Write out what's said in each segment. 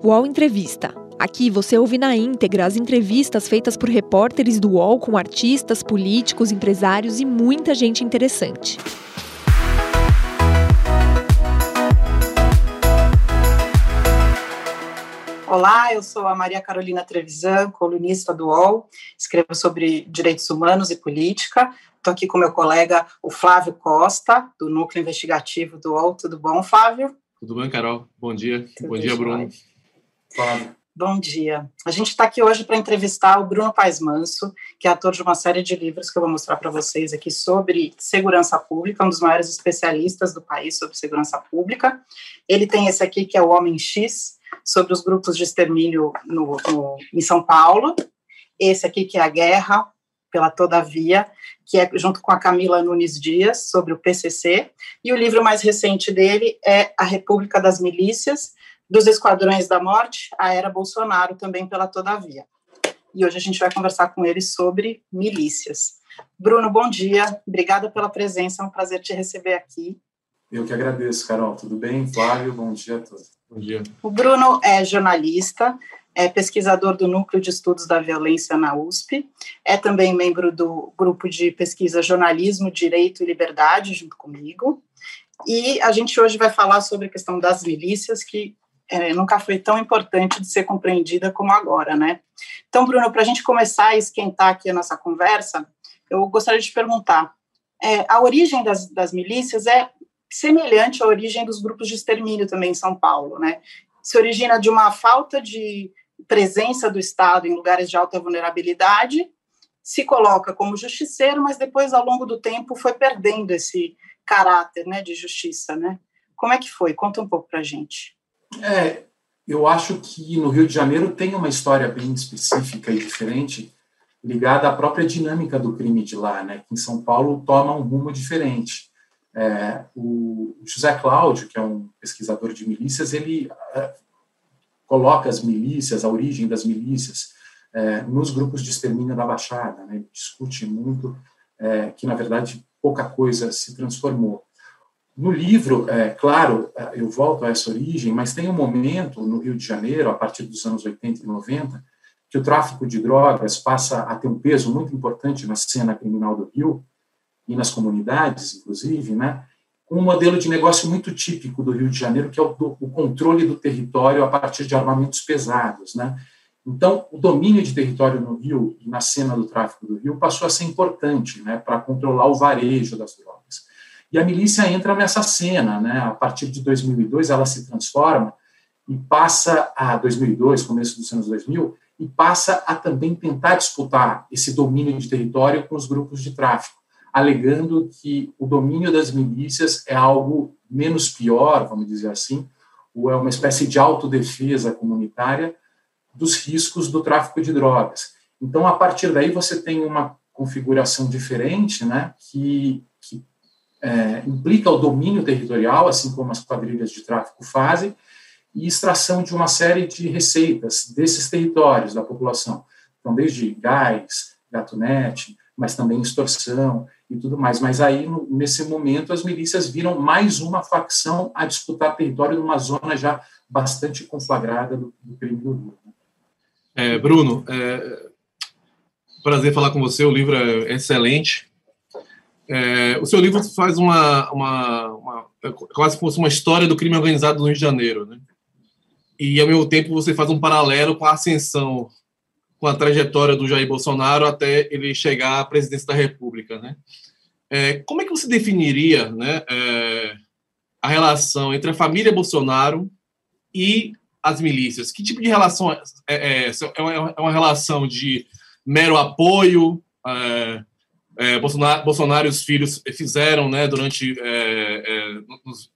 UOL Entrevista. Aqui você ouve na íntegra as entrevistas feitas por repórteres do UOL com artistas, políticos, empresários e muita gente interessante. Olá, eu sou a Maria Carolina Trevisan, colunista do UOL, escrevo sobre direitos humanos e política. Estou aqui com meu colega, o Flávio Costa, do Núcleo Investigativo do UOL. Tudo bom, Flávio? Tudo bem, Carol? Bom dia. Tudo bom dia, Bruno. Flávio. Bom dia. A gente está aqui hoje para entrevistar o Bruno Paes Manso, que é autor de uma série de livros que eu vou mostrar para vocês aqui sobre segurança pública, um dos maiores especialistas do país sobre segurança pública. Ele tem esse aqui, que é o Homem X, sobre os grupos de extermínio no, no, em São Paulo. Esse aqui, que é a Guerra pela Todavia, que é junto com a Camila Nunes Dias, sobre o PCC. E o livro mais recente dele é A República das Milícias, dos Esquadrões da Morte, a Era Bolsonaro, também pela Todavia. E hoje a gente vai conversar com ele sobre milícias. Bruno, bom dia, obrigada pela presença, é um prazer te receber aqui. Eu que agradeço, Carol. Tudo bem? Flávio, bom dia a todos. Bom dia. O Bruno é jornalista, é pesquisador do Núcleo de Estudos da Violência na USP, é também membro do grupo de pesquisa Jornalismo, Direito e Liberdade, junto comigo. E a gente hoje vai falar sobre a questão das milícias, que é, nunca foi tão importante de ser compreendida como agora, né? Então, Bruno, para a gente começar a esquentar aqui a nossa conversa, eu gostaria de perguntar: é, a origem das, das milícias é semelhante à origem dos grupos de extermínio também em São Paulo, né? Se origina de uma falta de presença do Estado em lugares de alta vulnerabilidade, se coloca como justiceiro, mas depois, ao longo do tempo, foi perdendo esse caráter né, de justiça, né? Como é que foi? Conta um pouco para a gente. É, eu acho que no Rio de Janeiro tem uma história bem específica e diferente, ligada à própria dinâmica do crime de lá, né? Que em São Paulo toma um rumo diferente. É, o José Cláudio, que é um pesquisador de milícias, ele é, coloca as milícias, a origem das milícias, é, nos grupos de extermínio da Baixada. Né? Ele discute muito é, que, na verdade, pouca coisa se transformou. No livro, é, claro, é, eu volto a essa origem, mas tem um momento no Rio de Janeiro, a partir dos anos 80 e 90, que o tráfico de drogas passa a ter um peso muito importante na cena criminal do Rio e nas comunidades, inclusive, né? um modelo de negócio muito típico do Rio de Janeiro, que é o, do, o controle do território a partir de armamentos pesados, né? Então, o domínio de território no Rio e na cena do tráfico do Rio passou a ser importante, né, para controlar o varejo das drogas. E a milícia entra nessa cena, né? A partir de 2002, ela se transforma e passa a 2002, começo dos anos 2000, e passa a também tentar disputar esse domínio de território com os grupos de tráfico alegando que o domínio das milícias é algo menos pior, vamos dizer assim, ou é uma espécie de autodefesa comunitária dos riscos do tráfico de drogas. Então, a partir daí, você tem uma configuração diferente, né, que, é, implica o domínio territorial, assim como as quadrilhas de tráfico fazem, e extração de uma série de receitas desses territórios da população. Então, desde gás, gatunete, mas também extorsão e tudo mais. Mas aí, no, nesse momento, as milícias viram mais uma facção a disputar território numa zona já bastante conflagrada do, do crime do Rio. É, Bruno, é, prazer falar com você, o livro é excelente. É, o seu livro faz uma, uma, uma, é quase fosse uma história do crime organizado no Rio de Janeiro, né? E, ao mesmo tempo, você faz um paralelo com a ascensão com a trajetória do Jair Bolsonaro até ele chegar à presidência da República, né? É, como é que você definiria, né, é, a relação entre a família Bolsonaro e as milícias? Que tipo de relação é, é, é, é uma, é uma relação de mero apoio? É, é, Bolsonaro, Bolsonaro e os filhos fizeram, né, durante nos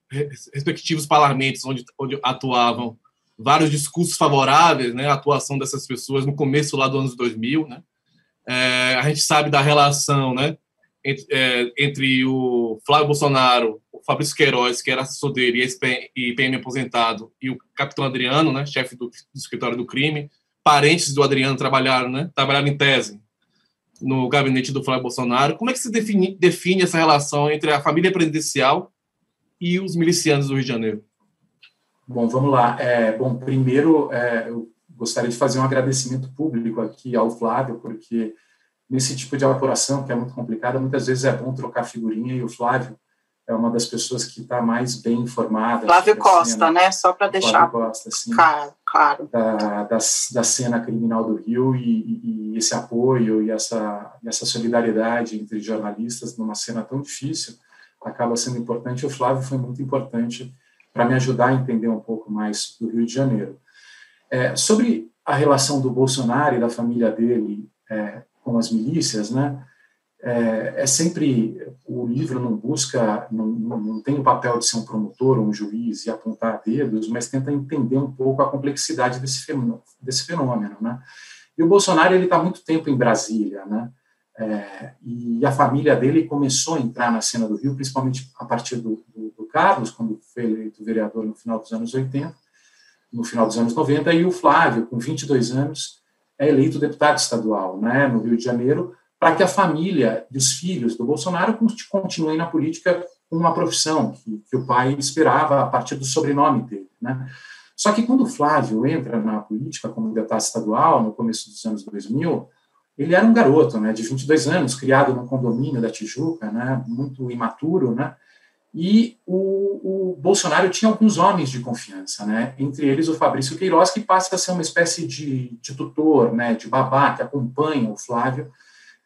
respectivos parlamentos onde, onde atuavam, vários discursos favoráveis né, à atuação dessas pessoas no começo lá do anos 2000. Né? É, a gente sabe da relação né, entre, é, entre, o Flávio Bolsonaro, o Fabrício Queiroz, que era assessor dele e PM aposentado, e o capitão Adriano, né, chefe do, do, escritório do crime, parentes do Adriano trabalharam, né, trabalharam em tese no gabinete do Flávio Bolsonaro. Como é que se define, define essa relação entre a família presidencial e os milicianos do Rio de Janeiro? Bom, vamos lá. É, bom, primeiro, é, eu gostaria de fazer um agradecimento público aqui ao Flávio, porque nesse tipo de apuração, que é muito complicada, muitas vezes é bom trocar figurinha e o Flávio é uma das pessoas que está mais bem informada. Flávio Costa, cena, né? Só para deixar Costa, sim, claro. Da, da, da, cena criminal do Rio e, e, esse apoio e essa, essa solidariedade entre jornalistas numa cena tão difícil acaba sendo importante. O Flávio foi muito importante para me ajudar a entender um pouco mais do Rio de Janeiro. É, sobre a relação do Bolsonaro e da família dele é, com as milícias, né? É, é, sempre o livro não busca, não, não, tem o papel de ser um promotor um juiz e apontar dedos, mas tenta entender um pouco a complexidade desse fenômeno, desse fenômeno, né? E o Bolsonaro ele está muito tempo em Brasília, né? É, e a família dele começou a entrar na cena do Rio, principalmente a partir do, do, do, Carlos, quando foi eleito vereador no final dos anos 80, no final dos anos 90, e o Flávio, com 22 anos, é eleito deputado estadual né, no Rio de Janeiro, para que a família e os filhos do Bolsonaro continuem na política com uma profissão que, que o pai esperava a partir do sobrenome dele. Né. Só que quando o Flávio entra na política como deputado estadual, no começo dos anos 2000, ele era um garoto, né, de 22 anos, criado num condomínio da Tijuca, né, muito imaturo, né, e o, o, Bolsonaro tinha alguns homens de confiança, né, entre eles o Fabrício Queiroz, que passa a ser uma espécie de, de tutor, né, de babá, que acompanha o Flávio,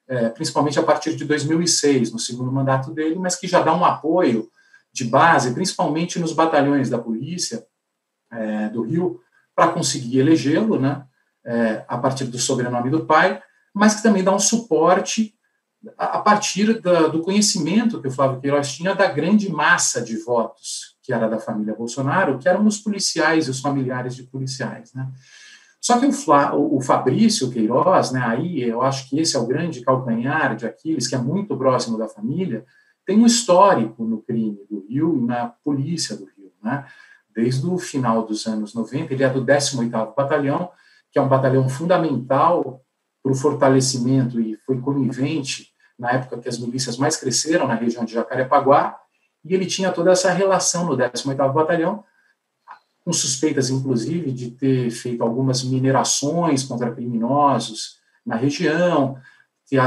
é, principalmente a partir de 2006, no segundo mandato dele, mas que já dá um apoio de base, principalmente nos batalhões da polícia é, do Rio, para conseguir elegê-lo, né, é, a partir do sobrenome do pai, mas que também dá um suporte a partir da, do conhecimento que o Flávio Queiroz tinha da grande massa de votos que era da família Bolsonaro, que eram os policiais e os familiares de policiais, né? Só que o, Flá, o Fabrício Queiroz, né, aí eu acho que esse é o grande calcanhar de Aquiles, que é muito próximo da família, tem um histórico no crime do Rio e na polícia do Rio, né? Desde o final dos anos 90, ele é do 18º Batalhão, que é um batalhão fundamental para o fortalecimento e foi conivente na época que as milícias mais cresceram na região de Jacarepaguá, e ele tinha toda essa relação no 18º Batalhão, com suspeitas, inclusive, de ter feito algumas minerações contra criminosos na região, ter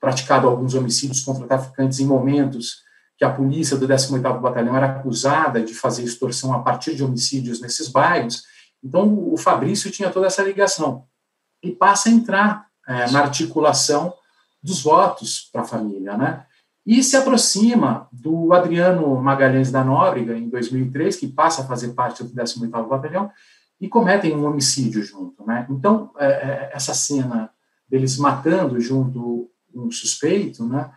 praticado alguns homicídios contra traficantes em momentos que a polícia do 18º Batalhão era acusada de fazer extorsão a partir de homicídios nesses bairros. Então, o Fabrício tinha toda essa ligação e passa a entrar é, na articulação dos votos para a família, né? E se aproxima do Adriano Magalhães da Nóbrega, em 2003, que passa a fazer parte do 18º Batalhão, e cometem um homicídio junto, né? Então, é, é, essa cena deles matando junto um suspeito, né?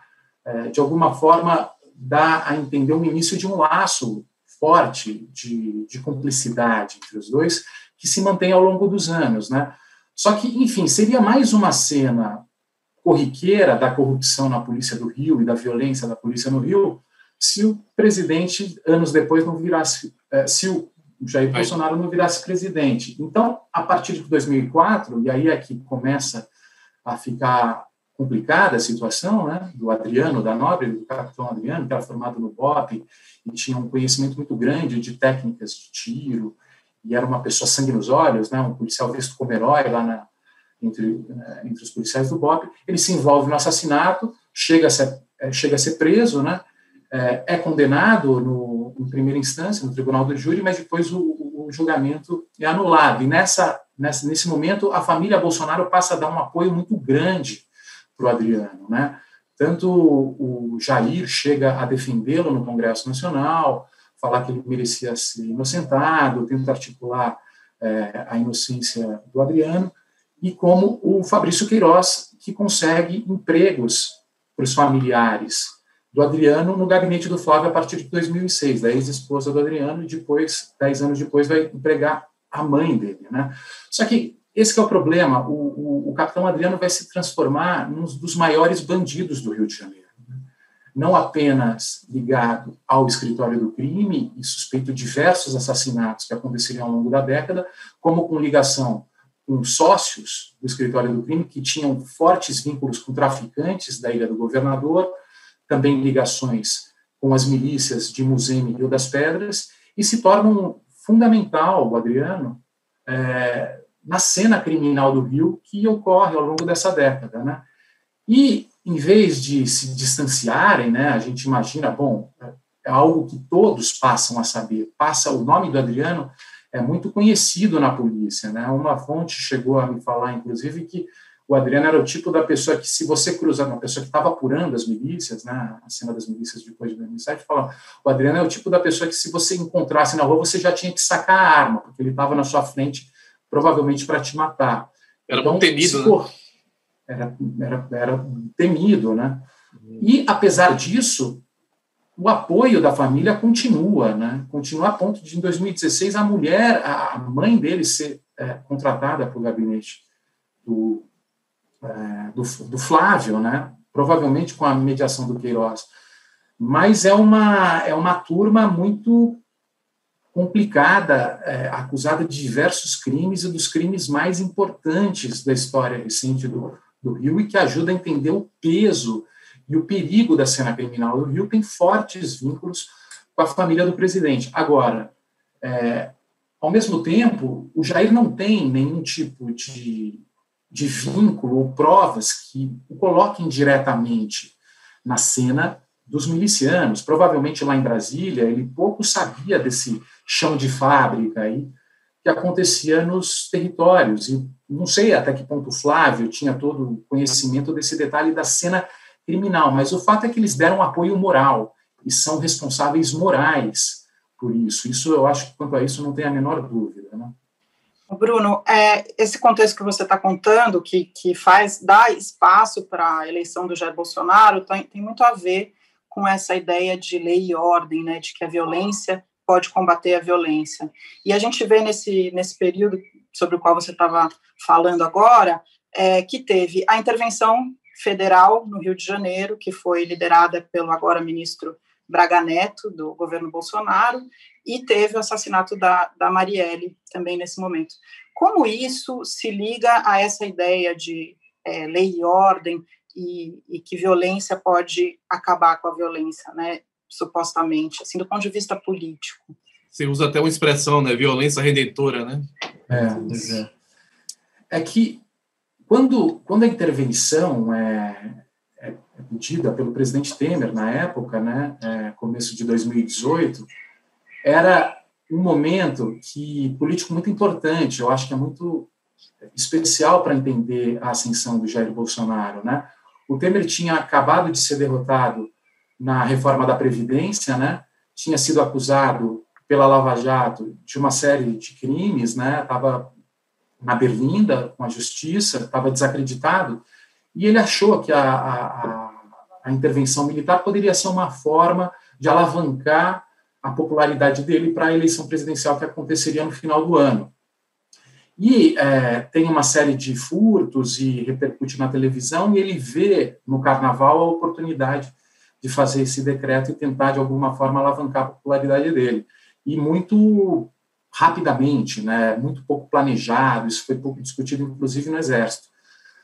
É, de alguma forma, dá a entender o início de um laço forte de, de cumplicidade entre os dois, que se mantém ao longo dos anos, né? Só que, enfim, seria mais uma cena corriqueira da corrupção na polícia do Rio e da violência da polícia no Rio, se o presidente, anos depois, não virasse, eh, se o Jair Bolsonaro não virasse presidente. Então, a partir de 2004, e aí é que começa a ficar complicada a situação, né, do Adriano, da Nobre, do capitão Adriano, que era formado no BOP e tinha um conhecimento muito grande de técnicas de tiro, e era uma pessoa sangue nos olhos, né, um policial visto como herói lá na, entre, né, entre os policiais do BOP, ele se envolve no assassinato, chega a ser, é, chega a ser preso, né, é, é condenado no, em primeira instância, no tribunal do júri, mas depois o, o julgamento é anulado. E nessa, nessa, nesse momento, a família Bolsonaro passa a dar um apoio muito grande para o Adriano. Né? Tanto o Jair chega a defendê-lo no Congresso Nacional, falar que ele merecia ser inocentado, tenta articular é, a inocência do Adriano, e como o Fabrício Queiroz, que consegue empregos para os familiares do Adriano no gabinete do Flávio a partir de 2006, da ex-esposa do Adriano, e depois, dez anos depois, vai empregar a mãe dele. Né? Só que esse que é o problema, o, o, o capitão Adriano vai se transformar num dos maiores bandidos do Rio de Janeiro não apenas ligado ao escritório do crime e suspeito de diversos assassinatos que aconteceriam ao longo da década, como com ligação com sócios do escritório do crime que tinham fortes vínculos com traficantes da Ilha do Governador, também ligações com as milícias de Museme e Rio das Pedras, e se torna um fundamental, o Adriano, é, na cena criminal do Rio que ocorre ao longo dessa década, né? E em vez de se distanciarem, né, a gente imagina, bom, é algo que todos passam a saber. Passa o nome do Adriano é muito conhecido na polícia, né? Uma fonte chegou a me falar, inclusive, que o Adriano era o tipo da pessoa que, se você cruzar, uma pessoa que estava apurando as milícias, né, a cena das milícias depois de 2007, fala, o Adriano é o tipo da pessoa que, se você encontrasse na rua, você já tinha que sacar a arma, porque ele estava na sua frente, provavelmente para te matar. Era então, temido, né? Era, era, era temido, né? E, apesar disso, o apoio da família continua, né? Continua a ponto de, em 2016, a mulher, a mãe dele ser é, contratada para o gabinete do é, do, do, Flávio, né? provavelmente com a mediação do Queiroz. Mas é uma, é uma turma muito complicada, é, acusada de diversos crimes e dos crimes mais importantes da história recente do, do Rio e que ajuda a entender o peso e o perigo da cena criminal do Rio, tem fortes vínculos com a família do presidente. Agora, é, ao mesmo tempo, o Jair não tem nenhum tipo de de vínculo ou provas que o coloquem diretamente na cena dos milicianos. Provavelmente lá em Brasília, ele pouco sabia desse chão de fábrica aí que acontecia nos territórios. E não sei até que ponto Flávio tinha todo o conhecimento desse detalhe da cena criminal, mas o fato é que eles deram apoio moral e são responsáveis morais por isso. Isso eu acho que quanto a isso não tem a menor dúvida, né? Bruno, é, esse contexto que você está contando, que, que faz dar espaço para a eleição do Jair Bolsonaro, tem, tem muito a ver com essa ideia de lei e ordem, né, de que a violência pode combater a violência. E a gente vê nesse, nesse período sobre o qual você estava falando agora, é, que teve a intervenção federal no Rio de Janeiro, que foi liderada pelo agora ministro Braga Neto, do governo Bolsonaro, e teve o assassinato da, da Marielle também nesse momento. Como isso se liga a essa ideia de é, lei e ordem e, e, que violência pode acabar com a violência, né, supostamente, assim, do ponto de vista político? Você usa até uma expressão, né, violência redentora, né? É, é. é que quando, quando a intervenção é, é, é pedida pelo presidente Temer na época, né, é, começo de 2018, era um momento que político muito importante, eu acho que é muito especial para entender a ascensão do Jair Bolsonaro, né? O Temer tinha acabado de ser derrotado na reforma da previdência, né? Tinha sido acusado pela Lava Jato de uma série de crimes, né? Estava na berlinda com a justiça, estava desacreditado e ele achou que a, a, a intervenção militar poderia ser uma forma de alavancar a popularidade dele para a eleição presidencial que aconteceria no final do ano. E é, tem uma série de furtos e repercute na televisão, e ele vê no carnaval a oportunidade de fazer esse decreto e tentar, de alguma forma, alavancar a popularidade dele. E muito rapidamente, né, muito pouco planejado, isso foi pouco discutido, inclusive, no Exército.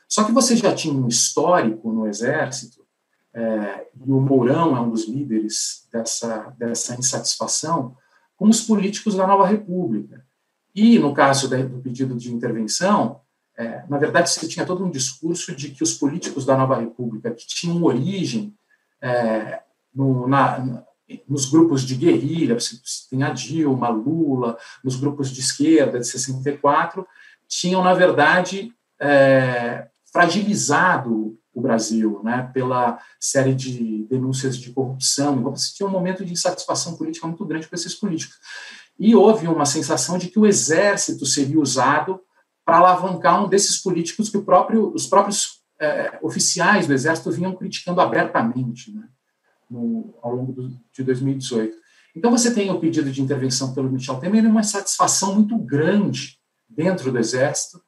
Só que você já tinha um histórico no Exército é, e o Mourão é um dos líderes dessa, dessa insatisfação, com os políticos da nova República. E, no caso do pedido de intervenção, é, na verdade, você tinha todo um discurso de que os políticos da nova República, que tinham origem é, no, na, nos grupos de guerrilha, tem a Dilma, Lula, nos grupos de esquerda de 64, tinham, na verdade, é, fragilizado o Brasil, né, pela série de denúncias de corrupção. Então, você tinha um momento de insatisfação política muito grande com esses políticos. E houve uma sensação de que o exército seria usado para alavancar um desses políticos que próprio, os próprios é, oficiais do exército vinham criticando abertamente né, no, ao longo do, de 2018. Então, você tem o pedido de intervenção pelo Michel Temer e uma satisfação muito grande dentro do exército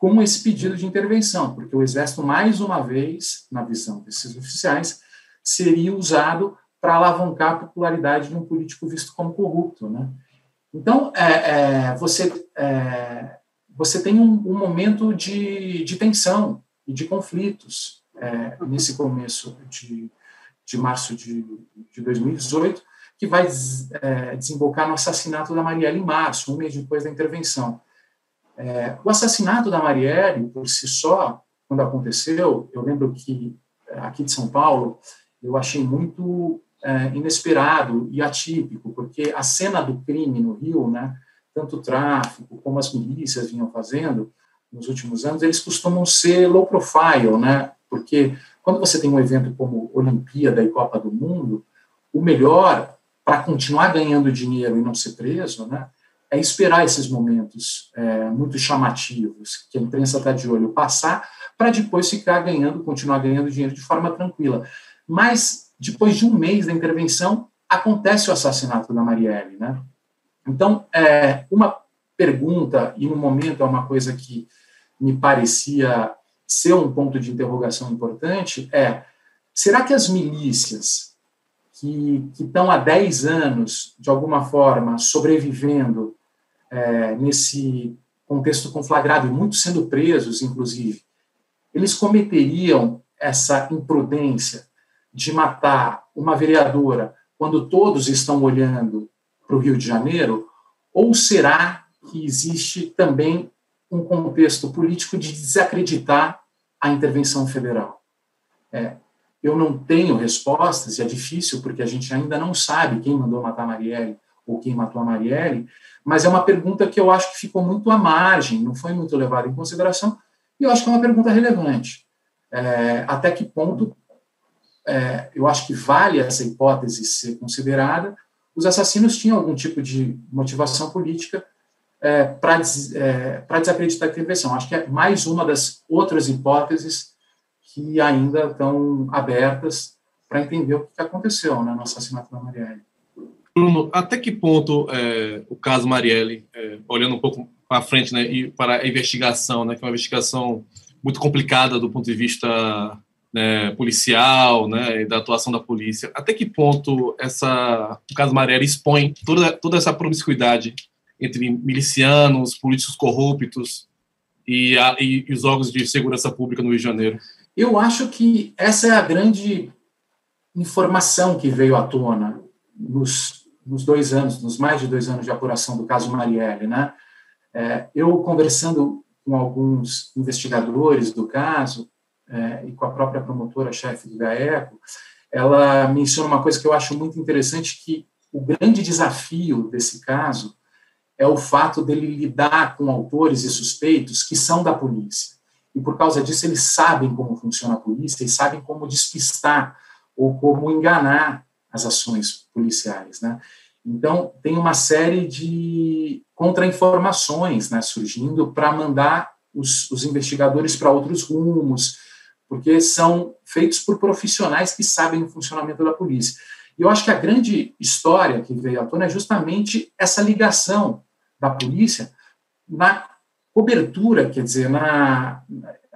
com esse pedido de intervenção, porque o Exército, mais uma vez, na visão desses oficiais, seria usado para alavancar a popularidade de um político visto como corrupto. Né? Então, é, é, você, é, você tem um, um, momento de, de tensão e de conflitos é, nesse começo de, de março de, de 2018, que vai é, desembocar no assassinato da Marielle em março, um mês depois da intervenção. É, o assassinato da Marielle, por si só, quando aconteceu, eu lembro que é, aqui de São Paulo, eu achei muito é, inesperado e atípico, porque a cena do crime no Rio, né, tanto o tráfico como as milícias vinham fazendo nos últimos anos, eles costumam ser low profile, né, porque quando você tem um evento como Olimpíada e Copa do Mundo, o melhor para continuar ganhando dinheiro e não ser preso, né, é esperar esses momentos é, muito chamativos, que a imprensa está de olho, passar, para depois ficar ganhando, continuar ganhando dinheiro de forma tranquila. Mas, depois de um mês da intervenção, acontece o assassinato da Marielle. Né? Então, é, uma pergunta, e no momento é uma coisa que me parecia ser um ponto de interrogação importante, é: será que as milícias que, estão há 10 anos, de alguma forma, sobrevivendo é, nesse contexto conflagrado, e muitos sendo presos, inclusive, eles cometeriam essa imprudência de matar uma vereadora quando todos estão olhando para o Rio de Janeiro? Ou será que existe também um contexto político de desacreditar a intervenção federal? É, eu não tenho respostas, e é difícil porque a gente ainda não sabe quem mandou matar Marielle ou quem matou a Marielle, mas é uma pergunta que eu acho que ficou muito à margem, não foi muito levada em consideração, e eu acho que é uma pergunta relevante. É, até que ponto é, eu acho que vale essa hipótese ser considerada? Os assassinos tinham algum tipo de motivação política é, para é, desacreditar a intervenção. Acho que é mais uma das outras hipóteses que ainda estão abertas para entender o que aconteceu né, no assassinato da Marielle. Bruno, até que ponto é, o caso Marielle, é, olhando um pouco para frente, né, e para a investigação, né, que é uma investigação muito complicada do ponto de vista né, policial, né, da atuação da polícia, até que ponto essa, o caso Marielle expõe toda, toda essa promiscuidade entre milicianos, políticos corruptos e, a, e, os órgãos de segurança pública no Rio de Janeiro? Eu acho que essa é a grande informação que veio à tona nos nos dois anos, nos mais de dois anos de apuração do caso Marielle, né? É, eu conversando com alguns investigadores do caso é, e com a própria promotora-chefe do GAECO, ela menciona uma coisa que eu acho muito interessante, que o grande desafio desse caso é o fato dele lidar com autores e suspeitos que são da polícia. E por causa disso eles sabem como funciona a polícia e sabem como despistar ou como enganar as ações policiais, né? Então, tem uma série de contra-informações né, surgindo para mandar os, os investigadores para outros rumos, porque são feitos por profissionais que sabem o funcionamento da polícia. E eu acho que a grande história que veio à tona é justamente essa ligação da polícia na cobertura, quer dizer, na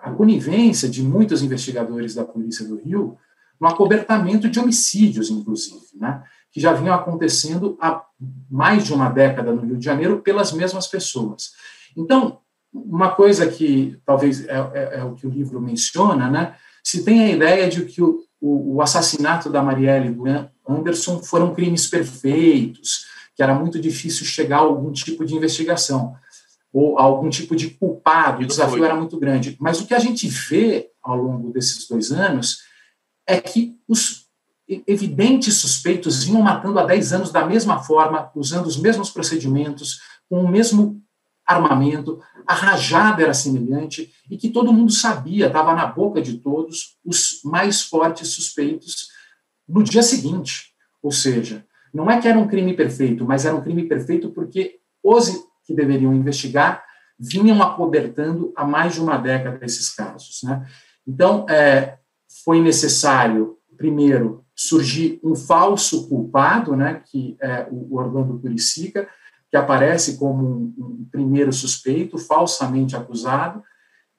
a conivência de muitos investigadores da Polícia do Rio no acobertamento de homicídios, inclusive, né? que já vinham acontecendo há mais de uma década no Rio de Janeiro pelas mesmas pessoas. Então, uma coisa que talvez é, é, é o que o livro menciona, né? Se tem a ideia de que o, o, o assassinato da Marielle e do Anderson foram crimes perfeitos, que era muito difícil chegar a algum tipo de investigação ou a algum tipo de culpado, o desafio era muito grande. Mas o que a gente vê ao longo desses dois anos é que os evidentes suspeitos vinham matando há 10 anos da mesma forma, usando os mesmos procedimentos, com o mesmo armamento, a rajada era semelhante e que todo mundo sabia, estava na boca de todos, os mais fortes suspeitos no dia seguinte. Ou seja, não é que era um crime perfeito, mas era um crime perfeito porque os que deveriam investigar vinham acobertando há mais de uma década esses casos. Né? Então, é, foi necessário, primeiro, surgir um falso culpado, né, que é o Orlando Curicica, que aparece como um, um primeiro suspeito, falsamente acusado,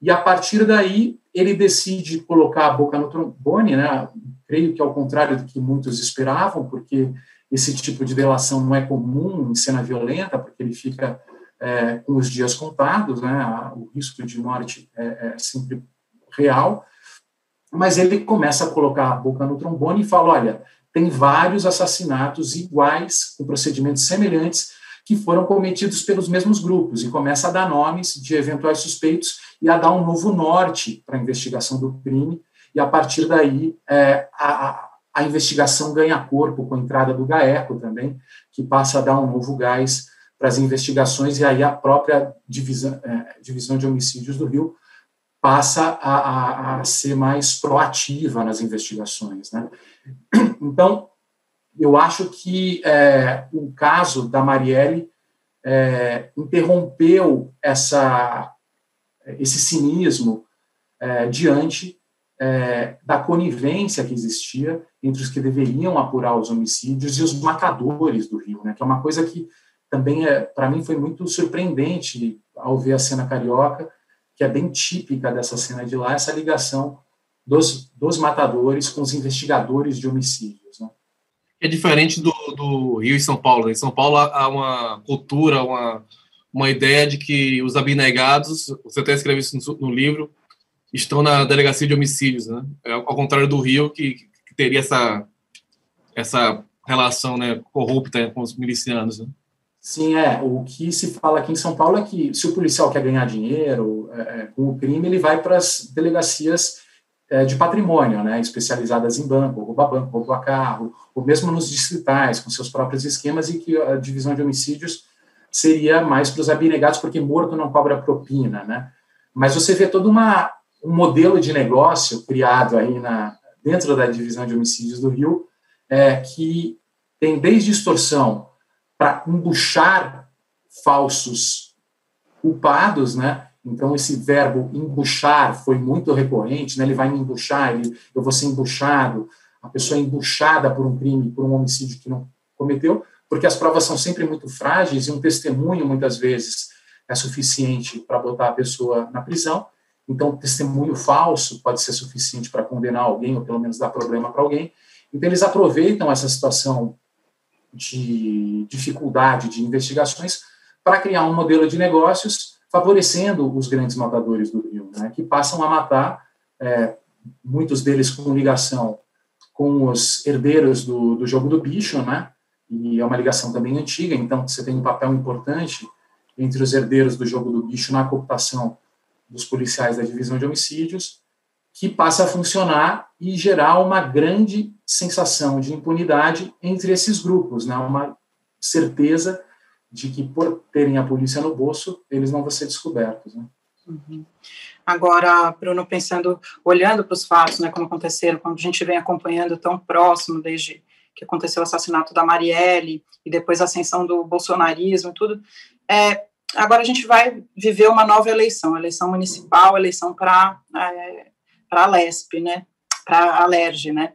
e a partir daí ele decide colocar a boca no trombone, né, creio que ao contrário do que muitos esperavam, porque esse tipo de delação não é comum em cena violenta, porque ele fica é, com os dias contados, né, o risco de morte é, é sempre real, mas ele começa a colocar a boca no trombone e fala: olha, tem vários assassinatos iguais, com procedimentos semelhantes, que foram cometidos pelos mesmos grupos, e começa a dar nomes de eventuais suspeitos e a dar um novo norte para a investigação do crime, e a partir daí é, a, a investigação ganha corpo com a entrada do GAECO também, que passa a dar um novo gás para as investigações, e aí a própria divisão, é, divisão de homicídios do Rio passa a, a, a, ser mais proativa nas investigações. Né? Então, eu acho que é, o caso da Marielle é, interrompeu essa, esse cinismo é, diante é, da conivência que existia entre os que deveriam apurar os homicídios e os matadores do Rio, né? que é uma coisa que também, é, para mim, foi muito surpreendente ao ver a cena carioca, que é bem típica dessa cena de lá, essa ligação dos, dos matadores com os investigadores de homicídios. Né? É diferente do, do Rio e São Paulo. Né? Em São Paulo há uma cultura, uma, uma ideia de que os abnegados, você até escreveu isso no, no livro, estão na delegacia de homicídios, né? É ao contrário do Rio, que, que teria essa, essa relação né, corrupta com os milicianos. Né? Sim, é. O que se fala aqui em São Paulo é que se o policial quer ganhar dinheiro é, é com o crime, ele vai para as delegacias é, de patrimônio, né, especializadas em banco, rouba banco, rouba carro, ou mesmo nos distritais, com seus próprios esquemas, e que a divisão de homicídios seria mais para os abnegados, porque morto não cobra propina, né? Mas você vê todo uma, um modelo de negócio criado aí na, dentro da divisão de homicídios do Rio, é, que tem desde extorsão para embuchar falsos culpados, né? Então, esse verbo embuchar foi muito recorrente, né? ele vai me embuchar, ele, eu vou ser embuchado, a pessoa é embuchada por um crime, por um homicídio que não cometeu, porque as provas são sempre muito frágeis e um testemunho, muitas vezes, é suficiente para botar a pessoa na prisão. Então, testemunho falso pode ser suficiente para condenar alguém, ou pelo menos dar problema para alguém. Então, eles aproveitam essa situação de dificuldade de investigações para criar um modelo de negócios favorecendo os grandes matadores do Rio, né, que passam a matar, é, muitos deles com ligação com os herdeiros do, do jogo do bicho, né, e é uma ligação também antiga, então você tem um papel importante entre os herdeiros do jogo do bicho na cooptação dos policiais da divisão de homicídios, que passa a funcionar e gerar uma grande sensação de impunidade entre esses grupos, né? uma certeza de que por terem a polícia no bolso, eles não vão ser descobertos. Né? Uhum. Agora, Bruno, pensando, olhando para os fatos, né, como aconteceram, quando a gente vem acompanhando tão próximo desde que aconteceu o assassinato da Marielle e depois a ascensão do bolsonarismo e tudo, é, agora a gente vai viver uma nova eleição, eleição municipal, eleição para é, para a LESP, né, para a LERJ, né,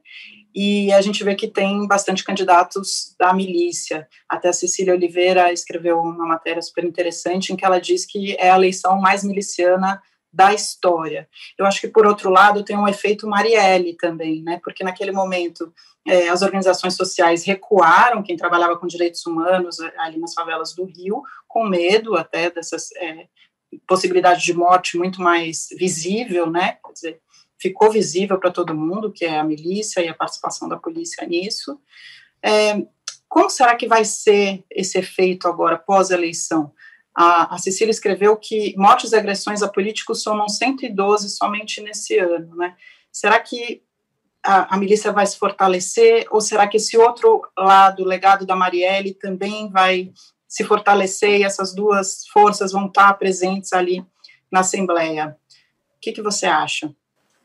e a gente vê que tem bastante candidatos da milícia. Até a Cecília Oliveira escreveu uma matéria super interessante em que ela diz que é a eleição mais miliciana da história. Eu acho que, por outro lado, tem um efeito Marielle também, né, porque naquele momento é, as organizações sociais recuaram, quem trabalhava com direitos humanos ali nas favelas do Rio, com medo até dessas é, possibilidade de morte muito mais visível, né, quer dizer, ficou visível para todo mundo, que é a milícia e a participação da polícia nisso. É, como será que vai ser esse efeito agora, pós-eleição? A, a Cecília escreveu que mortes e agressões a políticos somam 112 somente nesse ano, né? Será que a, a, milícia vai se fortalecer, ou será que esse outro lado, o legado da Marielle, também vai se fortalecer e essas duas forças vão estar presentes ali na Assembleia? O que, que você acha?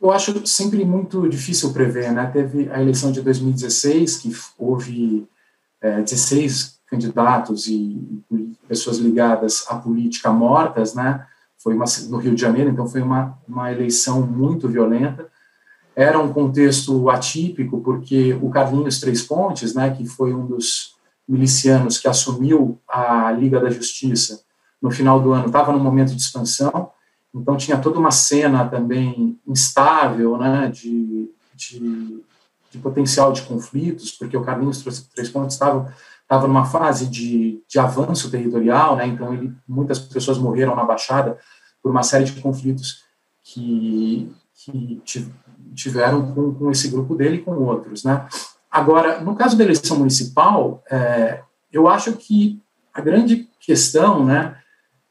Eu acho sempre muito difícil prever, né? Teve a eleição de 2016, que houve é, 16 candidatos e, pessoas ligadas à política mortas, né? Foi uma, no Rio de Janeiro, então foi uma, uma eleição muito violenta. Era um contexto atípico, porque o Carlinhos Três Pontes, né, que foi um dos milicianos que assumiu a Liga da Justiça no final do ano, estava num momento de expansão, então tinha toda uma cena também instável, né, de, de, de potencial de conflitos, porque o Carlinhos Três Pontos estava estava numa fase de, de avanço territorial, né, então ele, muitas pessoas morreram na Baixada por uma série de conflitos que, que tiveram com, com esse grupo dele e com outros, né. Agora, no caso da eleição municipal, é, eu acho que a grande questão, né,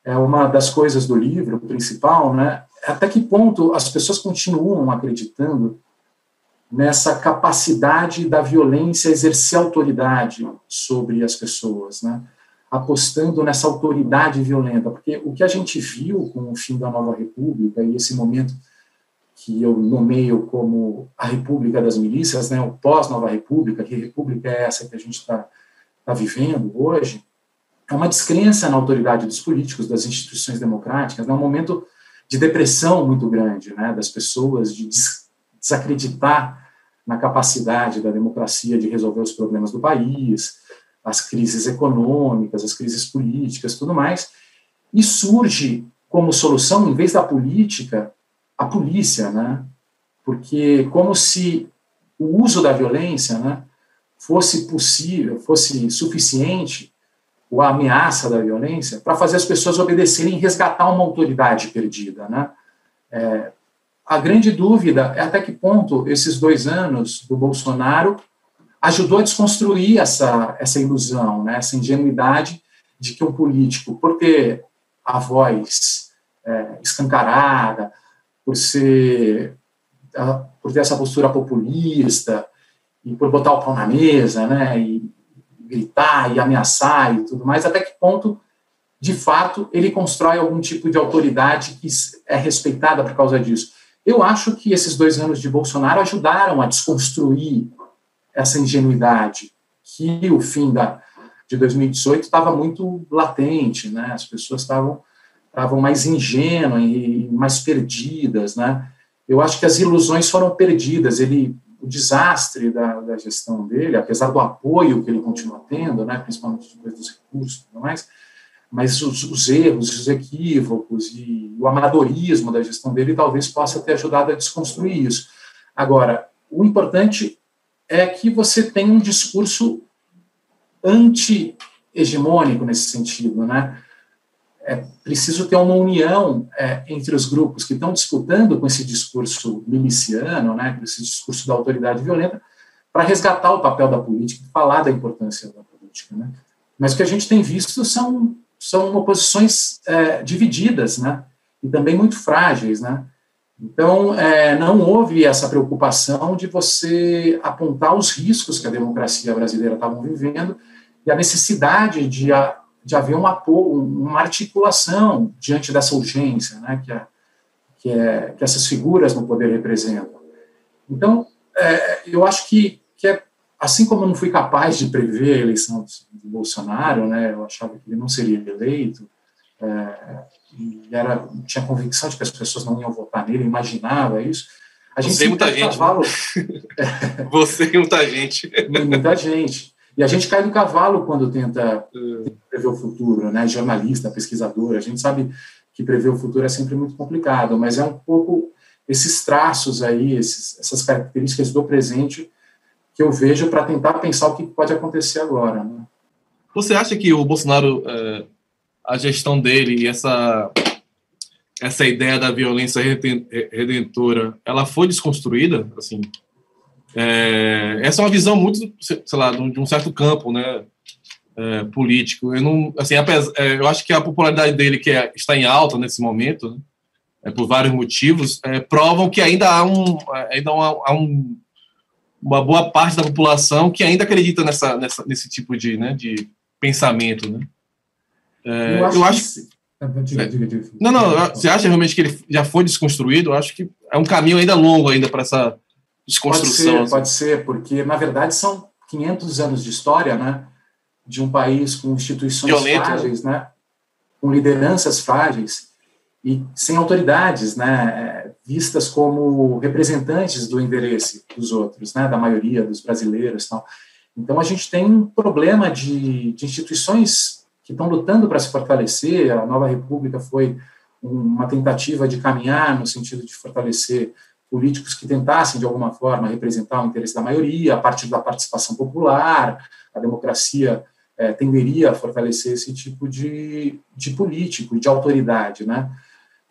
é uma das coisas do livro principal, né, é até que ponto as pessoas continuam acreditando nessa capacidade da violência exercer autoridade sobre as pessoas, né? apostando nessa autoridade violenta, porque o que a gente viu com o fim da nova república e esse momento que eu nomeio como a república das milícias, né, o pós-nova república, que república é essa que a gente está tá vivendo hoje, é uma descrença na autoridade dos políticos, das instituições democráticas, é um momento de depressão muito grande, né, das pessoas, de desacreditar na capacidade da democracia de resolver os problemas do país, as crises econômicas, as crises políticas, tudo mais, e surge como solução, em vez da política, a polícia, né? Porque como se o uso da violência, né, fosse possível, fosse suficiente, ou a ameaça da violência, para fazer as pessoas obedecerem e resgatar uma autoridade perdida, né? É, a grande dúvida é até que ponto esses dois anos do Bolsonaro ajudou a desconstruir essa, essa ilusão, né, essa ingenuidade de que um político, por ter a voz é, escancarada, por ser por ter essa postura populista e por botar o pau na mesa, né, e gritar e ameaçar e tudo mais, até que ponto, de fato, ele constrói algum tipo de autoridade que é respeitada por causa disso. Eu acho que esses dois anos de Bolsonaro ajudaram a desconstruir essa ingenuidade que o fim da, de 2018 estava muito latente, né? As pessoas estavam estavam mais ingênuas e mais perdidas, né? Eu acho que as ilusões foram perdidas. Ele, o desastre da, da gestão dele, apesar do apoio que ele continua tendo, né? Principalmente dos recursos, e tudo mais mas os, os, erros, os equívocos e o amadorismo da gestão dele talvez possa ter ajudado a desconstruir isso. Agora, o importante é que você tem um discurso anti-hegemônico nesse sentido, né? É preciso ter uma união é, entre os grupos que estão disputando com esse discurso miliciano, né, com esse discurso da autoridade violenta, para resgatar o papel da política falar da importância da política. Né? Mas o que a gente tem visto são são oposições é, divididas, né? E também muito frágeis, né? Então, é, não houve essa preocupação de você apontar os riscos que a democracia brasileira estava vivendo e a necessidade de, a, de haver um apoio, uma articulação diante dessa urgência, né? Que, é, que, é, que essas figuras no poder representam. Então, é, eu acho que, que é assim como eu não fui capaz de prever a eleição do Bolsonaro, né, eu achava que ele não seria eleito, é, e era, tinha convicção de que as pessoas não iam votar nele, imaginava isso. A gente Você e muita gente. Cavalo, né? Você e muita gente. muita gente. E a gente cai do cavalo quando tenta prever o futuro, né? Jornalista, pesquisador, a gente sabe que prever o futuro é sempre muito complicado, mas é um pouco esses traços aí, esses, essas características do presente que eu vejo para tentar pensar o que pode acontecer agora. Né? Você acha que o Bolsonaro, é, a gestão dele e essa essa ideia da violência redentora, ela foi desconstruída, assim? É, essa é uma visão muito, sei lá, de um certo campo, né, é, político. Eu não, assim, apesar, é, eu acho que a popularidade dele que é, está em alta nesse momento, né, é, por vários motivos, é, provam que ainda há um, ainda há um uma boa parte da população que ainda acredita nessa, nessa nesse tipo de, né, de pensamento, né? É, eu acho. Eu acho que... Diga. Não, não. Você acha realmente que ele já foi desconstruído? Eu acho que é um caminho ainda longo ainda para essa desconstrução. Pode ser, pode ser, porque na verdade são 500 anos de história, né? De um país com instituições Violento, né? frágeis, né? né? Com lideranças frágeis e sem autoridades, né, vistas como representantes do interesse dos outros, né, da maioria dos brasileiros, tal. Então a gente tem um problema de, de instituições que estão lutando para se fortalecer. A Nova República foi uma tentativa de caminhar no sentido de fortalecer políticos que tentassem de alguma forma representar o interesse da maioria a partir da participação popular. A democracia é, tenderia a fortalecer esse tipo de, de político de autoridade, né?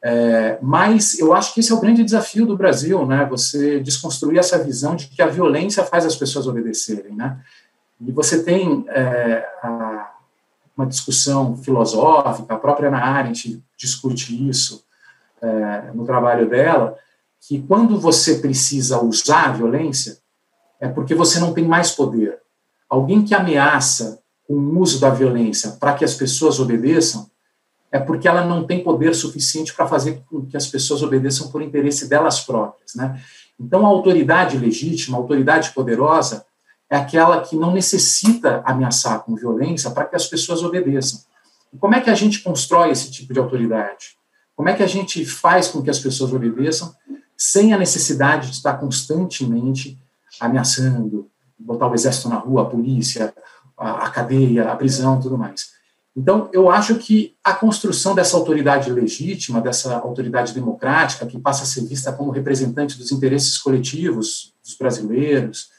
É, mas eu acho que esse é o grande desafio do Brasil, né? Você desconstruir essa visão de que a violência faz as pessoas obedecerem, né? E você tem é, a, uma discussão filosófica, a própria Ana Arendt discute isso é, no trabalho dela, que quando você precisa usar a violência, é porque você não tem mais poder. Alguém que ameaça com o uso da violência para que as pessoas obedeçam, é porque ela não tem poder suficiente para fazer com que as pessoas obedeçam por interesse delas próprias, né? Então, a autoridade legítima, a autoridade poderosa, é aquela que não necessita ameaçar com violência para que as pessoas obedeçam. E como é que a gente constrói esse tipo de autoridade? Como é que a gente faz com que as pessoas obedeçam sem a necessidade de estar constantemente ameaçando, botar o exército na rua, a polícia, a, a cadeia, a prisão, tudo mais. Então, eu acho que a construção dessa autoridade legítima, dessa autoridade democrática, que passa a ser vista como representante dos interesses coletivos dos brasileiros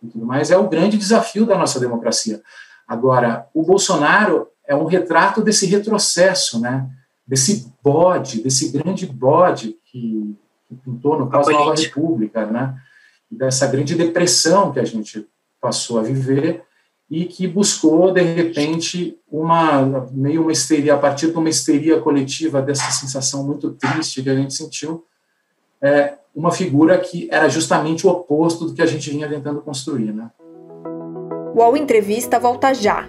e tudo mais, é o grande desafio da nossa democracia. Agora, o Bolsonaro é um retrato desse retrocesso, né? desse bode, desse grande bode que, que pintou no caso da Nova República, né? dessa grande depressão que a gente passou a viver e que buscou, de repente, uma meio uma histeria, a partir de uma histeria coletiva, dessa sensação muito triste que a gente sentiu, é, uma figura que era justamente o oposto do que a gente vinha tentando construir. Né? O UOL Entrevista volta já.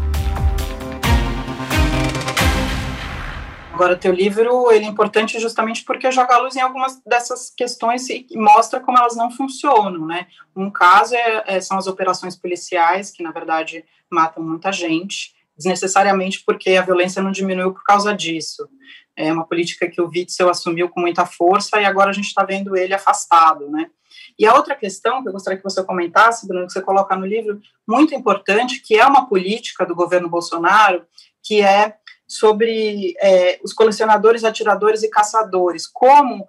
Agora, teu livro ele é importante justamente porque joga a luz em algumas dessas questões e mostra como elas não funcionam, né? Um caso é, é, são as operações policiais, que na verdade matam muita gente, desnecessariamente porque a violência não diminuiu por causa disso. É uma política que o Witzel assumiu com muita força e agora a gente está vendo ele afastado, né? E a outra questão que eu gostaria que você comentasse, Bruno, que você coloca no livro, muito importante, que é uma política do governo Bolsonaro, que é sobre é, os colecionadores, atiradores e caçadores, como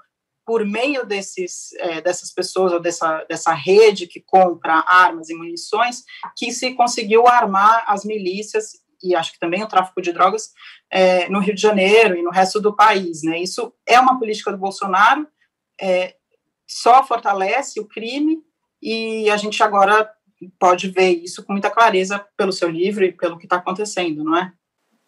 por meio desses, é, dessas pessoas ou dessa, dessa rede que compra armas e munições, que se conseguiu armar as milícias e acho que também o tráfico de drogas é, no Rio de Janeiro e no resto do país, né? Isso é uma política do Bolsonaro, é, só fortalece o crime e a gente agora pode ver isso com muita clareza pelo seu livro e pelo que está acontecendo, não é?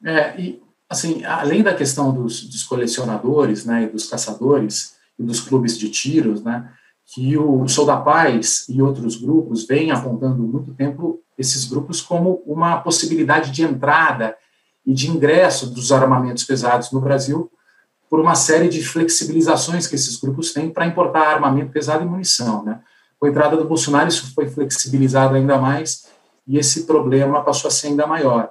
É, e assim, além da questão dos, dos colecionadores, né, e dos caçadores e dos clubes de tiros, né, que o Sou da Paz e outros grupos vêm apontando muito tempo esses grupos como uma possibilidade de entrada e de ingresso dos armamentos pesados no Brasil por uma série de flexibilizações que esses grupos têm para importar armamento pesado e munição, né? Com a entrada do Bolsonaro isso foi flexibilizado ainda mais e esse problema passou a ser ainda maior.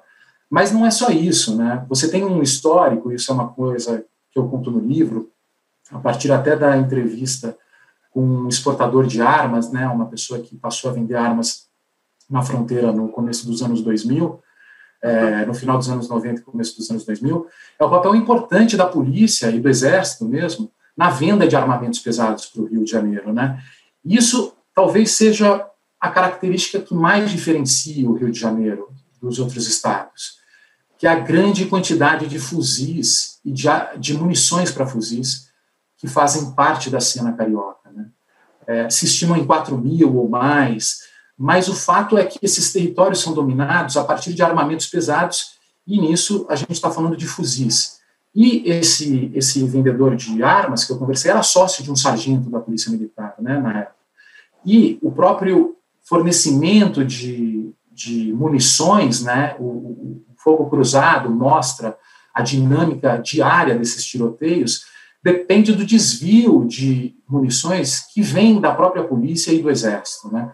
Mas não é só isso, né? Você tem um histórico, isso é uma coisa que eu conto no livro, a partir até da entrevista com um exportador de armas, né, uma pessoa que passou a vender armas na fronteira no começo dos anos 2000, é, no final dos anos 90 e começo dos anos 2000, é o papel importante da polícia e do exército mesmo na venda de armamentos pesados para o Rio de Janeiro, né? Isso talvez seja a característica que mais diferencia o Rio de Janeiro dos outros estados que é a grande quantidade de fuzis e de, de munições para fuzis que fazem parte da cena carioca. Né? É, se estimam em 4 mil ou mais, mas o fato é que esses territórios são dominados a partir de armamentos pesados, e nisso a gente está falando de fuzis. E esse, esse vendedor de armas que eu conversei era sócio de um sargento da Polícia Militar, né, na época. E o próprio fornecimento de, de munições, né, o, fogo cruzado mostra a dinâmica diária desses tiroteios, depende do desvio de munições que vem da própria polícia e do exército, né?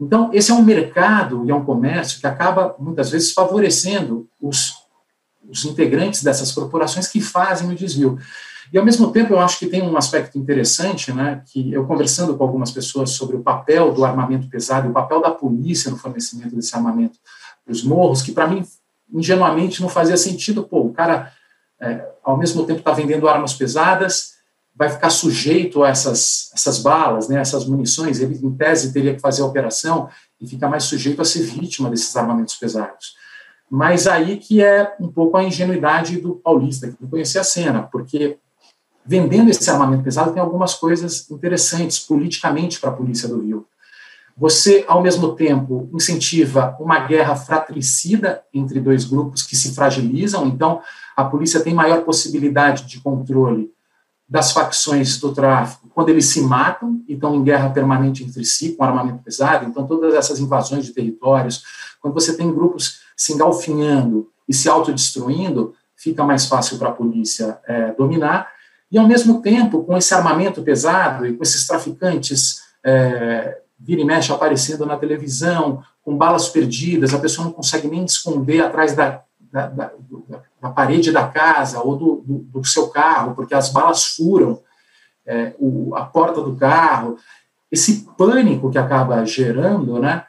Então, esse é um mercado e é um comércio que acaba, muitas vezes, favorecendo os, os integrantes dessas corporações que fazem o desvio. E, ao mesmo tempo, eu acho que tem um aspecto interessante, né, que eu conversando com algumas pessoas sobre o papel do armamento pesado e o papel da polícia no fornecimento desse armamento para os morros, que, para mim, ingenuamente não fazia sentido. Pô, o cara, é, ao mesmo tempo, está vendendo armas pesadas, vai ficar sujeito a essas, essas balas, né, essas munições, ele, em tese, teria que fazer a operação e fica mais sujeito a ser vítima desses armamentos pesados. Mas aí que é um pouco a ingenuidade do paulista, que não conhecia a cena, porque vendendo esse armamento pesado tem algumas coisas interessantes politicamente para a polícia do Rio. Você, ao mesmo tempo, incentiva uma guerra fratricida entre dois grupos que se fragilizam, então a polícia tem maior possibilidade de controle das facções do tráfico quando eles se matam e estão em guerra permanente entre si com armamento pesado. Então, todas essas invasões de territórios, quando você tem grupos se engalfinhando e se autodestruindo, fica mais fácil para a polícia é, dominar. E, ao mesmo tempo, com esse armamento pesado e com esses traficantes é, vira e mexe aparecendo na televisão, com balas perdidas, a pessoa não consegue nem esconder atrás da, da, da, da parede da casa ou do, do, do, seu carro, porque as balas furam é, o, a porta do carro. Esse pânico que acaba gerando, né,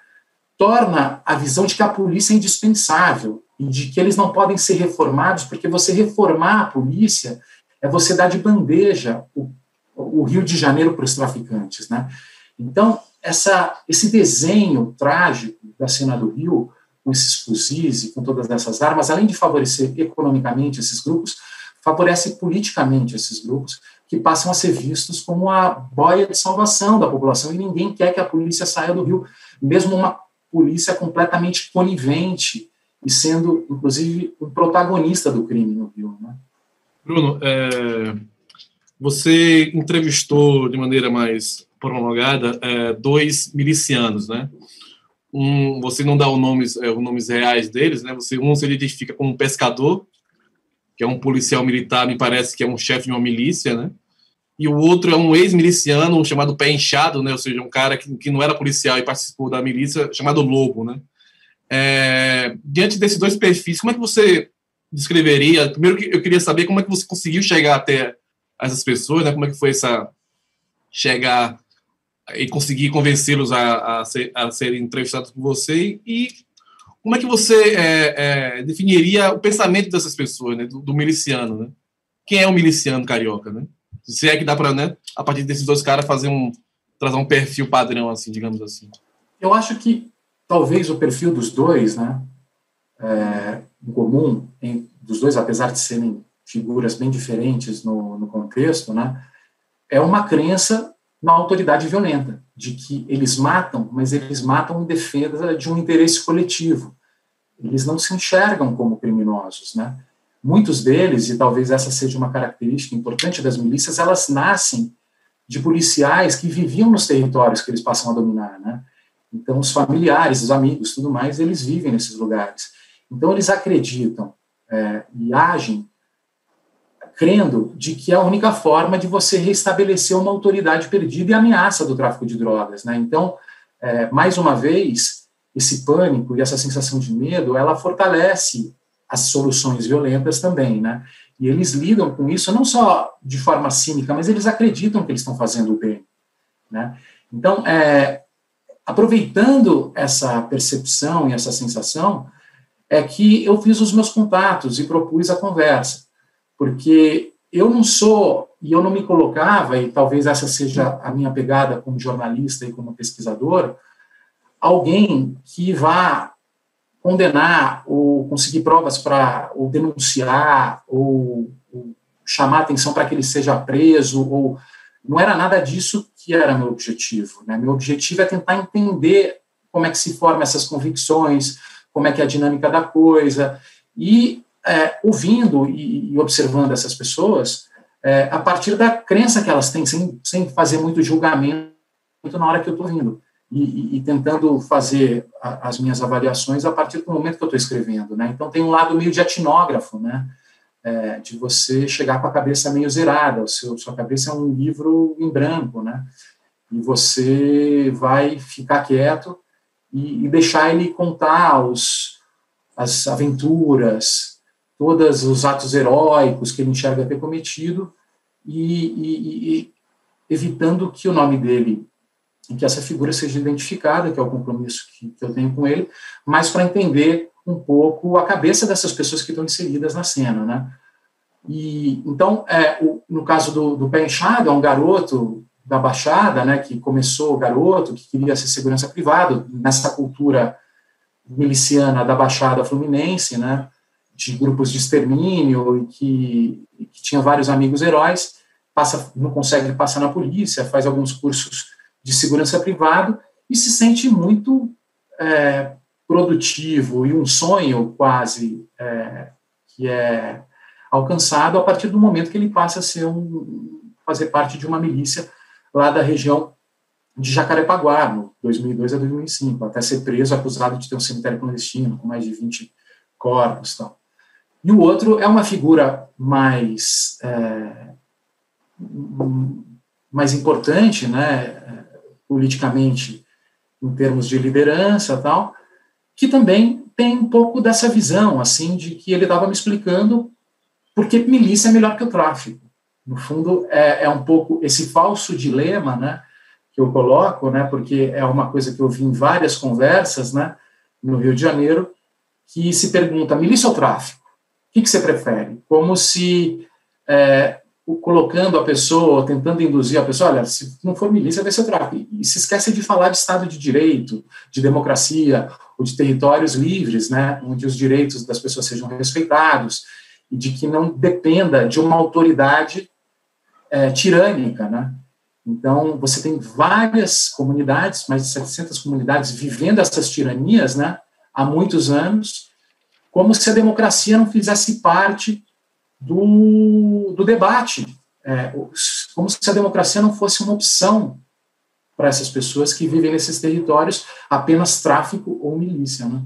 torna a visão de que a polícia é indispensável e de que eles não podem ser reformados, porque você reformar a polícia é você dar de bandeja o, o Rio de Janeiro para os traficantes, né? Então, essa, esse desenho trágico da cena do Rio, com esses fuzis e com todas essas armas, além de favorecer economicamente esses grupos, favorece politicamente esses grupos, que passam a ser vistos como a boia de salvação da população, e ninguém quer que a polícia saia do Rio, mesmo uma polícia completamente conivente e sendo, inclusive, um protagonista do crime no Rio. Né? Bruno, é, você entrevistou de maneira mais prolongada é, dois milicianos, né? Um, você não dá os nomes, é, os nomes reais deles, né? Você um se identifica como um pescador, que é um policial militar, me parece que é um chefe de uma milícia, né? E o outro é um ex-miliciano chamado Pé Inchado, né? Ou seja, um cara que, que não era policial e participou da milícia, chamado Lobo, né? É, diante desses dois perfis, como é que você descreveria? Primeiro, eu queria saber como é que você conseguiu chegar até essas pessoas, né? Como é que foi essa chegar e conseguir convencê-los a, a, ser, a serem entrevistados por você e como é que você é, é, definiria o pensamento dessas pessoas, né? Do, do, miliciano, né? Quem é o miliciano carioca, né? Se é que dá para, né? A partir desses dois caras fazer um trazer um perfil padrão, assim, digamos assim. Eu acho que talvez o perfil dos dois, né? É, em comum, em, dos dois, apesar de serem figuras bem diferentes no, no contexto, né, é uma crença na autoridade violenta, de que eles matam, mas eles matam em defesa de um interesse coletivo. Eles não se enxergam como criminosos, né? Muitos deles, e talvez essa seja uma característica importante das milícias, elas nascem de policiais que viviam nos territórios que eles passam a dominar, né? Então, os familiares, os amigos, tudo mais, eles vivem nesses lugares. Então, eles acreditam é, e agem crendo de que é a única forma de você restabelecer uma autoridade perdida e ameaça do tráfico de drogas. Né? Então, é, mais uma vez, esse pânico e essa sensação de medo, ela fortalece as soluções violentas também, né? E eles lidam com isso não só de forma cínica, mas eles acreditam que eles estão fazendo o bem, né? Então, é, aproveitando essa percepção e essa sensação, é que eu fiz os meus contatos e propus a conversa, porque eu não sou, e eu não me colocava, e talvez essa seja a minha pegada como jornalista e como pesquisador, alguém que vá condenar ou conseguir provas para ou denunciar ou, ou chamar atenção para que ele seja preso ou não era nada disso que era meu objetivo. Né? Meu objetivo é tentar entender como é que se formam essas convicções, como é que é a dinâmica da coisa, e é, ouvindo e, e, observando essas pessoas, é, a partir da crença que elas têm, sem, sem fazer muito julgamento na hora que eu estou vindo, e, e, e, tentando fazer a, as minhas avaliações a partir do momento que eu estou escrevendo. Né? Então, tem um lado meio de etnógrafo, né? É, de você chegar com a cabeça meio zerada, o seu, sua cabeça é um livro em branco, né? E você vai ficar quieto e, e deixar ele contar os, as aventuras, todos os atos heróicos que ele enxerga ter cometido e, e, e evitando que o nome dele que essa figura seja identificada, que é o compromisso que, que eu tenho com ele, mas para entender um pouco a cabeça dessas pessoas que estão inseridas na cena, né? E então, é, o, no caso do, do Pé Inchado, é um garoto da Baixada, né, que começou garoto, que queria ser segurança privada, nessa cultura miliciana da Baixada Fluminense, né, de grupos de extermínio e que, que tinha vários amigos heróis, passa, não consegue passar na polícia, faz alguns cursos de segurança privada e se sente muito é, produtivo e um sonho quase é, que é alcançado a partir do momento que ele passa a ser um, fazer parte de uma milícia lá da região de Jacarepaguá, no 2002 a 2005, até ser preso, acusado de ter um cemitério clandestino, com mais de 20 corpos. Tal. E o outro é uma figura mais, é, mais importante, né, politicamente, em termos de liderança tal, que também tem um pouco dessa visão, assim, de que ele estava me explicando por que milícia é melhor que o tráfico. No fundo, é, é um pouco esse falso dilema, né, que eu coloco, né, porque é uma coisa que eu vi em várias conversas, né, no Rio de Janeiro, que se pergunta, milícia ou tráfico? O que, que você prefere? Como se é, colocando a pessoa, tentando induzir a pessoa, olha, se não for milícia, vai ser tráfico. E se esquece de falar de Estado de Direito, de democracia, ou de territórios livres, né, onde os direitos das pessoas sejam respeitados, e de que não dependa de uma autoridade é, tirânica, né? Então, você tem várias comunidades, mais de 700 comunidades, vivendo essas tiranias, né, há muitos anos, como se a democracia não fizesse parte do, do debate, é, como se a democracia não fosse uma opção para essas pessoas que vivem nesses territórios, apenas tráfico ou milícia, né?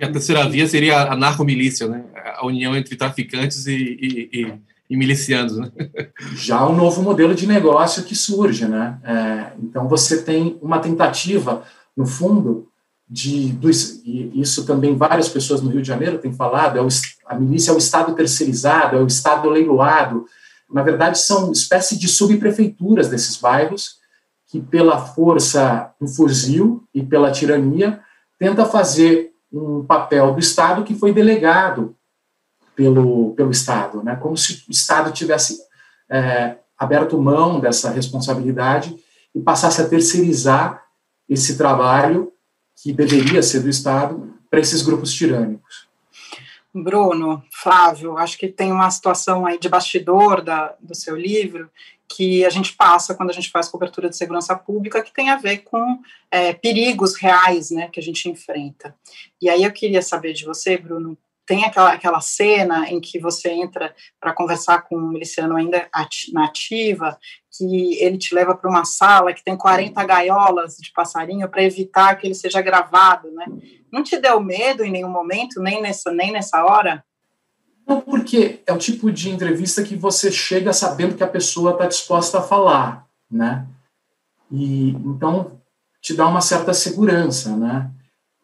E a terceira via seria a narcomilícia, né? A união entre traficantes e, e, e, e milicianos, né? Já um novo modelo de negócio que surge, né? É, então você tem uma tentativa, no fundo, de e isso também várias pessoas no Rio de Janeiro têm falado, é o, a milícia é o Estado terceirizado, é o Estado leiloado. Na verdade, são espécie de subprefeituras desses bairros que, pela força do fuzil e pela tirania, tenta fazer um papel do Estado que foi delegado pelo, pelo Estado, né? como se o Estado tivesse é, aberto mão dessa responsabilidade e passasse a terceirizar esse trabalho que deveria ser do Estado para esses grupos tirânicos. Bruno, Flávio, acho que tem uma situação aí de bastidor da, do seu livro que a gente passa quando a gente faz cobertura de segurança pública, que tem a ver com é, perigos reais né, que a gente enfrenta. E aí eu queria saber de você, Bruno, tem aquela, aquela cena em que você entra para conversar com um miliciano ainda na ativa, que ele te leva para uma sala que tem 40 gaiolas de passarinho para evitar que ele seja gravado, né? Não te deu medo em nenhum momento, nem nessa, nem nessa hora? Não, porque é o tipo de entrevista que você chega sabendo que a pessoa está disposta a falar, né? E então te dá uma certa segurança, né?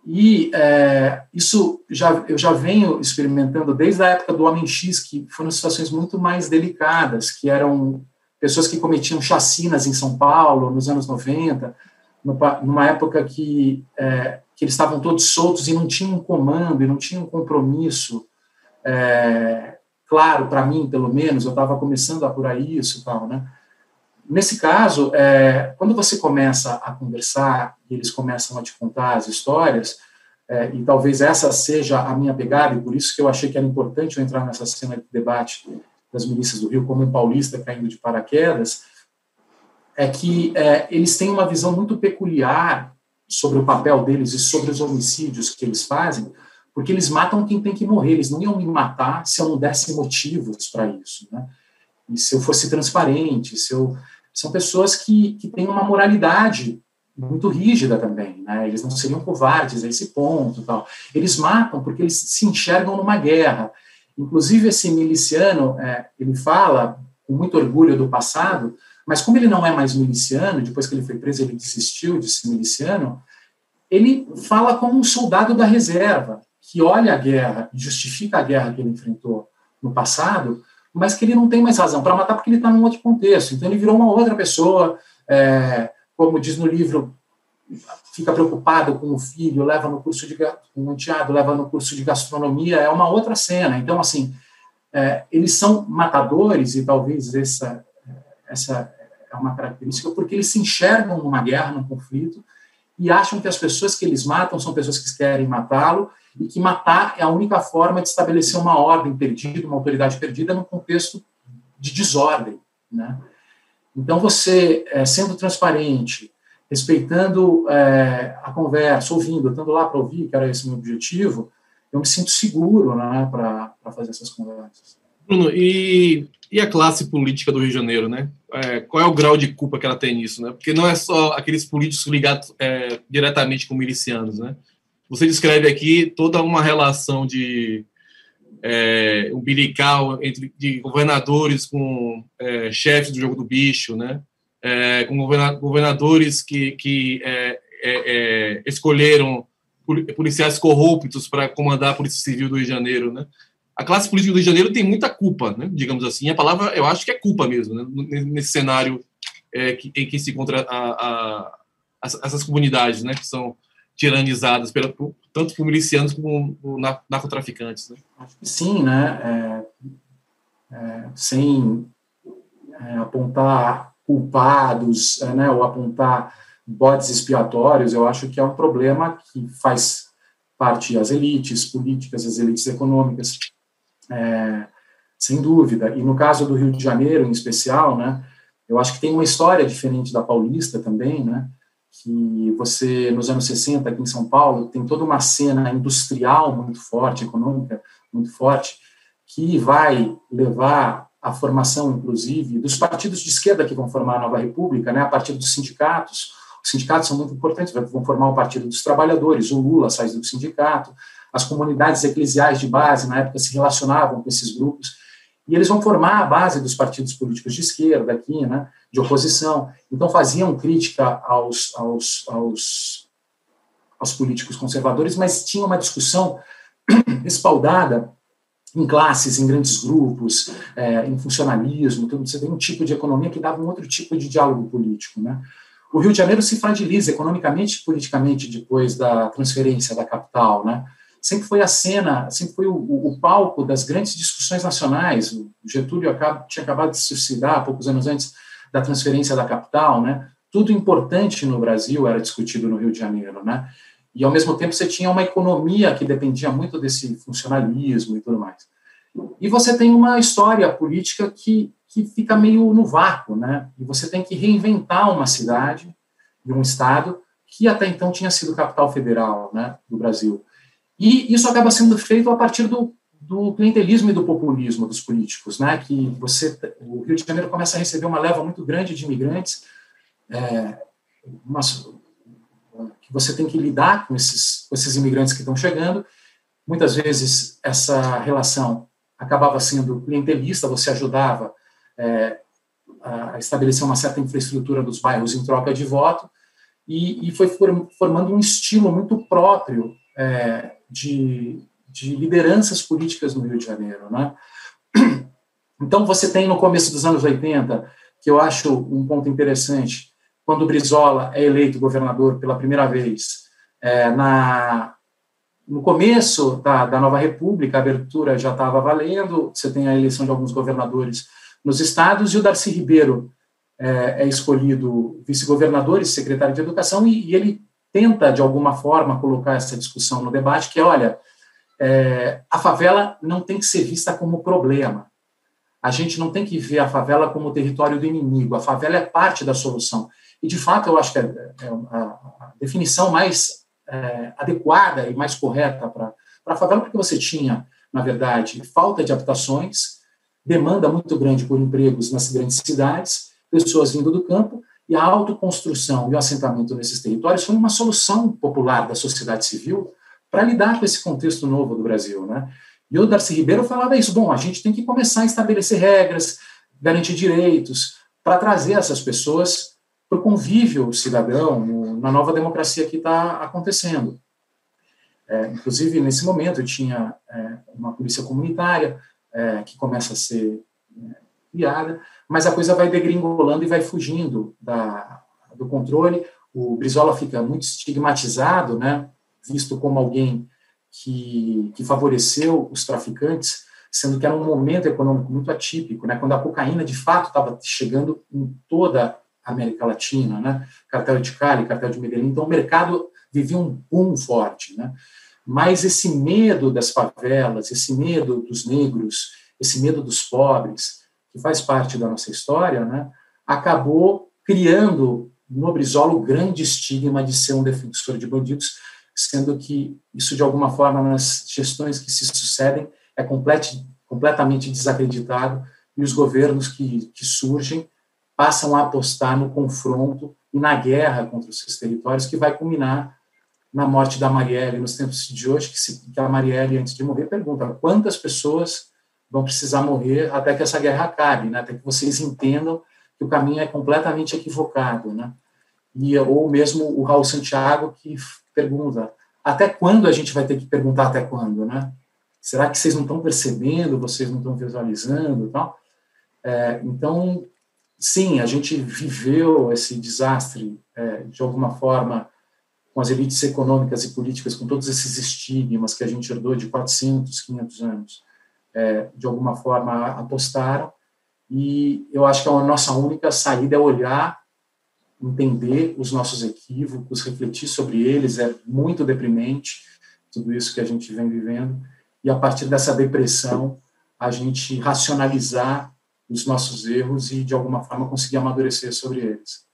E é, isso já, eu já venho experimentando desde a época do Homem X, que foram situações muito mais delicadas, que eram pessoas que cometiam chacinas em São Paulo nos anos 90, numa época que, é, que eles estavam todos soltos e não tinham comando e não tinham compromisso é, claro para mim, pelo menos, eu estava começando a apurar isso e tal, né? Nesse caso, é, quando você começa a conversar e eles começam a te contar as histórias, é, e talvez essa seja a minha pegada, e por isso que eu achei que era importante eu entrar nessa cena de debate das milícias do Rio como um paulista caindo de paraquedas, é que é, eles têm uma visão muito peculiar sobre o papel deles e sobre os homicídios que eles fazem, porque eles matam quem tem que morrer, eles não iam me matar se eu não desse motivos para isso, né? E se eu fosse transparente, se eu são pessoas que, que têm uma moralidade muito rígida também, né? Eles não seriam covardes a esse ponto, tal. Eles matam porque eles se enxergam numa guerra. Inclusive esse miliciano, é, ele fala com muito orgulho do passado, mas como ele não é mais miliciano, depois que ele foi preso ele desistiu de ser miliciano, ele fala como um soldado da reserva. que olha a guerra e justifica a guerra que ele enfrentou no passado, mas que ele não tem mais razão para matar porque ele está num outro contexto. Então ele virou uma outra pessoa, é, como diz no livro, fica preocupado com o filho, leva no curso de com o leva no curso de gastronomia, é uma outra cena. Então assim, é, eles são matadores e talvez essa essa é uma característica porque eles se enxergam numa guerra, num conflito e acham que as pessoas que eles matam são pessoas que querem matá-lo e que matar é a única forma de estabelecer uma ordem perdida, uma autoridade perdida num contexto de desordem, né? Então você, é, sendo transparente, respeitando é, a conversa, ouvindo, estando lá para ouvir, que era esse meu objetivo, eu me sinto seguro né, para fazer essas conversas. Bruno, e, e a classe política do Rio de Janeiro, né? É, qual é o grau de culpa que ela tem nisso, né? Porque não é só aqueles políticos ligados é, diretamente com milicianos, né? Você descreve aqui toda uma relação de é, umbilical entre de governadores com é, chefes do jogo do bicho, né? É, com governadores que, que é, é, é, escolheram policiais corruptos para comandar a Polícia Civil do Rio de Janeiro, né? A classe política do Rio de Janeiro tem muita culpa, né? Digamos assim, a palavra eu acho que é culpa mesmo, né? Nesse cenário que, em que se encontra a, a, essas comunidades, né? Que são tiranizadas pela, por, tanto por milicianos como por narcotraficantes. Né? Sim, né? É, é, sem é, apontar culpados, é, né, ou apontar bodes expiatórios, eu acho que é um problema que faz parte as elites políticas, as elites econômicas, é, sem dúvida. E no caso do Rio de Janeiro, em especial, né, eu acho que tem uma história diferente da paulista também, né, que você, nos anos 60, aqui em São Paulo, tem toda uma cena industrial muito forte, econômica muito forte, que vai levar à formação, inclusive, dos partidos de esquerda que vão formar a nova república, né, a partir dos sindicatos. Os sindicatos são muito importantes, vão formar o Partido dos Trabalhadores, o Lula sai do sindicato, as comunidades eclesiais de base, na época, se relacionavam com esses grupos, e eles vão formar a base dos partidos políticos de esquerda aqui, né, de oposição. Então, faziam crítica aos, aos, aos, aos políticos conservadores, mas tinha uma discussão espaldada em classes, em grandes grupos, é, em funcionalismo, tudo. Você tem um tipo de economia que dava um outro tipo de diálogo político, né? O Rio de Janeiro se fragiliza economicamente e politicamente depois da transferência da capital, né? sempre foi a cena, sempre foi o, o, palco das grandes discussões nacionais. O Getúlio acaba, tinha acabado de se suicidar poucos anos antes da transferência da capital, né? Tudo importante no Brasil era discutido no Rio de Janeiro, né? E ao mesmo tempo você tinha uma economia que dependia muito desse funcionalismo e tudo mais. E você tem uma história política que, que fica meio no vácuo, né? E você tem que reinventar uma cidade e um estado que até então tinha sido capital federal, né, do Brasil. E isso acaba sendo feito a partir do, do clientelismo e do populismo dos políticos, né? Que você, o Rio de Janeiro começa a receber uma leva muito grande de imigrantes, é, uma, que você tem que lidar com esses, com esses imigrantes que estão chegando. Muitas vezes essa relação acabava sendo clientelista, você ajudava é, a estabelecer uma certa infraestrutura dos bairros em troca de voto, e, e foi formando um estilo muito próprio é, de, de lideranças políticas no Rio de Janeiro. Né? Então, você tem no começo dos anos 80, que eu acho um ponto interessante, quando Brizola é eleito governador pela primeira vez, é, na, no começo da, da nova república, a abertura já estava valendo, você tem a eleição de alguns governadores nos estados, e o Darcy Ribeiro é, é escolhido vice-governador e secretário de educação, e, e ele tenta, de alguma forma, colocar essa discussão no debate, que é, olha, é, a favela não tem que ser vista como problema. A gente não tem que ver a favela como território do inimigo. A favela é parte da solução. E, de fato, eu acho que é, é a, definição mais é, adequada e mais correta para a favela, porque você tinha, na verdade, falta de habitações, demanda muito grande por empregos nas grandes cidades, pessoas vindo do campo, e a autoconstrução e o assentamento nesses territórios foi uma solução popular da sociedade civil para lidar com esse contexto novo do Brasil. Né? E o Darcy Ribeiro falava isso: bom, a gente tem que começar a estabelecer regras, garantir direitos, para trazer essas pessoas para o convívio cidadão, no, na nova democracia que está acontecendo. É, inclusive, nesse momento, tinha é, uma polícia comunitária é, que começa a ser é, criada, mas a coisa vai degringolando e vai fugindo da, do controle. O Brizola fica muito estigmatizado, né, visto como alguém que, que favoreceu os traficantes, sendo que era um momento econômico muito atípico, né, quando a cocaína de fato estava chegando em toda América Latina, né, cartel de Cali, cartel de Medellín, então o mercado vivia um boom forte, né, mas esse medo das favelas, esse medo dos negros, esse medo dos pobres, que faz parte da nossa história, né, acabou criando no Brizola o grande estigma de ser um defensor de bandidos, sendo que isso, de alguma forma, nas gestões que se sucedem, é complet, completamente desacreditado. E os governos que, que surgem passam a apostar no confronto e na guerra contra os seus territórios, que vai culminar na morte da Marielle nos tempos de hoje, que, se, que a Marielle, antes de morrer, pergunta quantas pessoas vão precisar morrer até que essa guerra acabe, né? até que vocês entendam que o caminho é completamente equivocado. Né? E, ou mesmo o Raul Santiago, que pergunta até quando a gente vai ter que perguntar até quando, né? Será que vocês não estão percebendo, vocês não estão visualizando tal? É, então, sim, a gente viveu esse desastre, é, de alguma forma, com as elites econômicas e políticas, com todos esses estigmas que a gente herdou de 400, 500 anos, é, de alguma forma apostaram, e eu acho que a nossa única saída é olhar, entender os nossos equívocos, refletir sobre eles, é muito deprimente, tudo isso que a gente vem vivendo, e a partir dessa depressão a gente racionalizar os nossos erros e de alguma forma conseguir amadurecer sobre eles.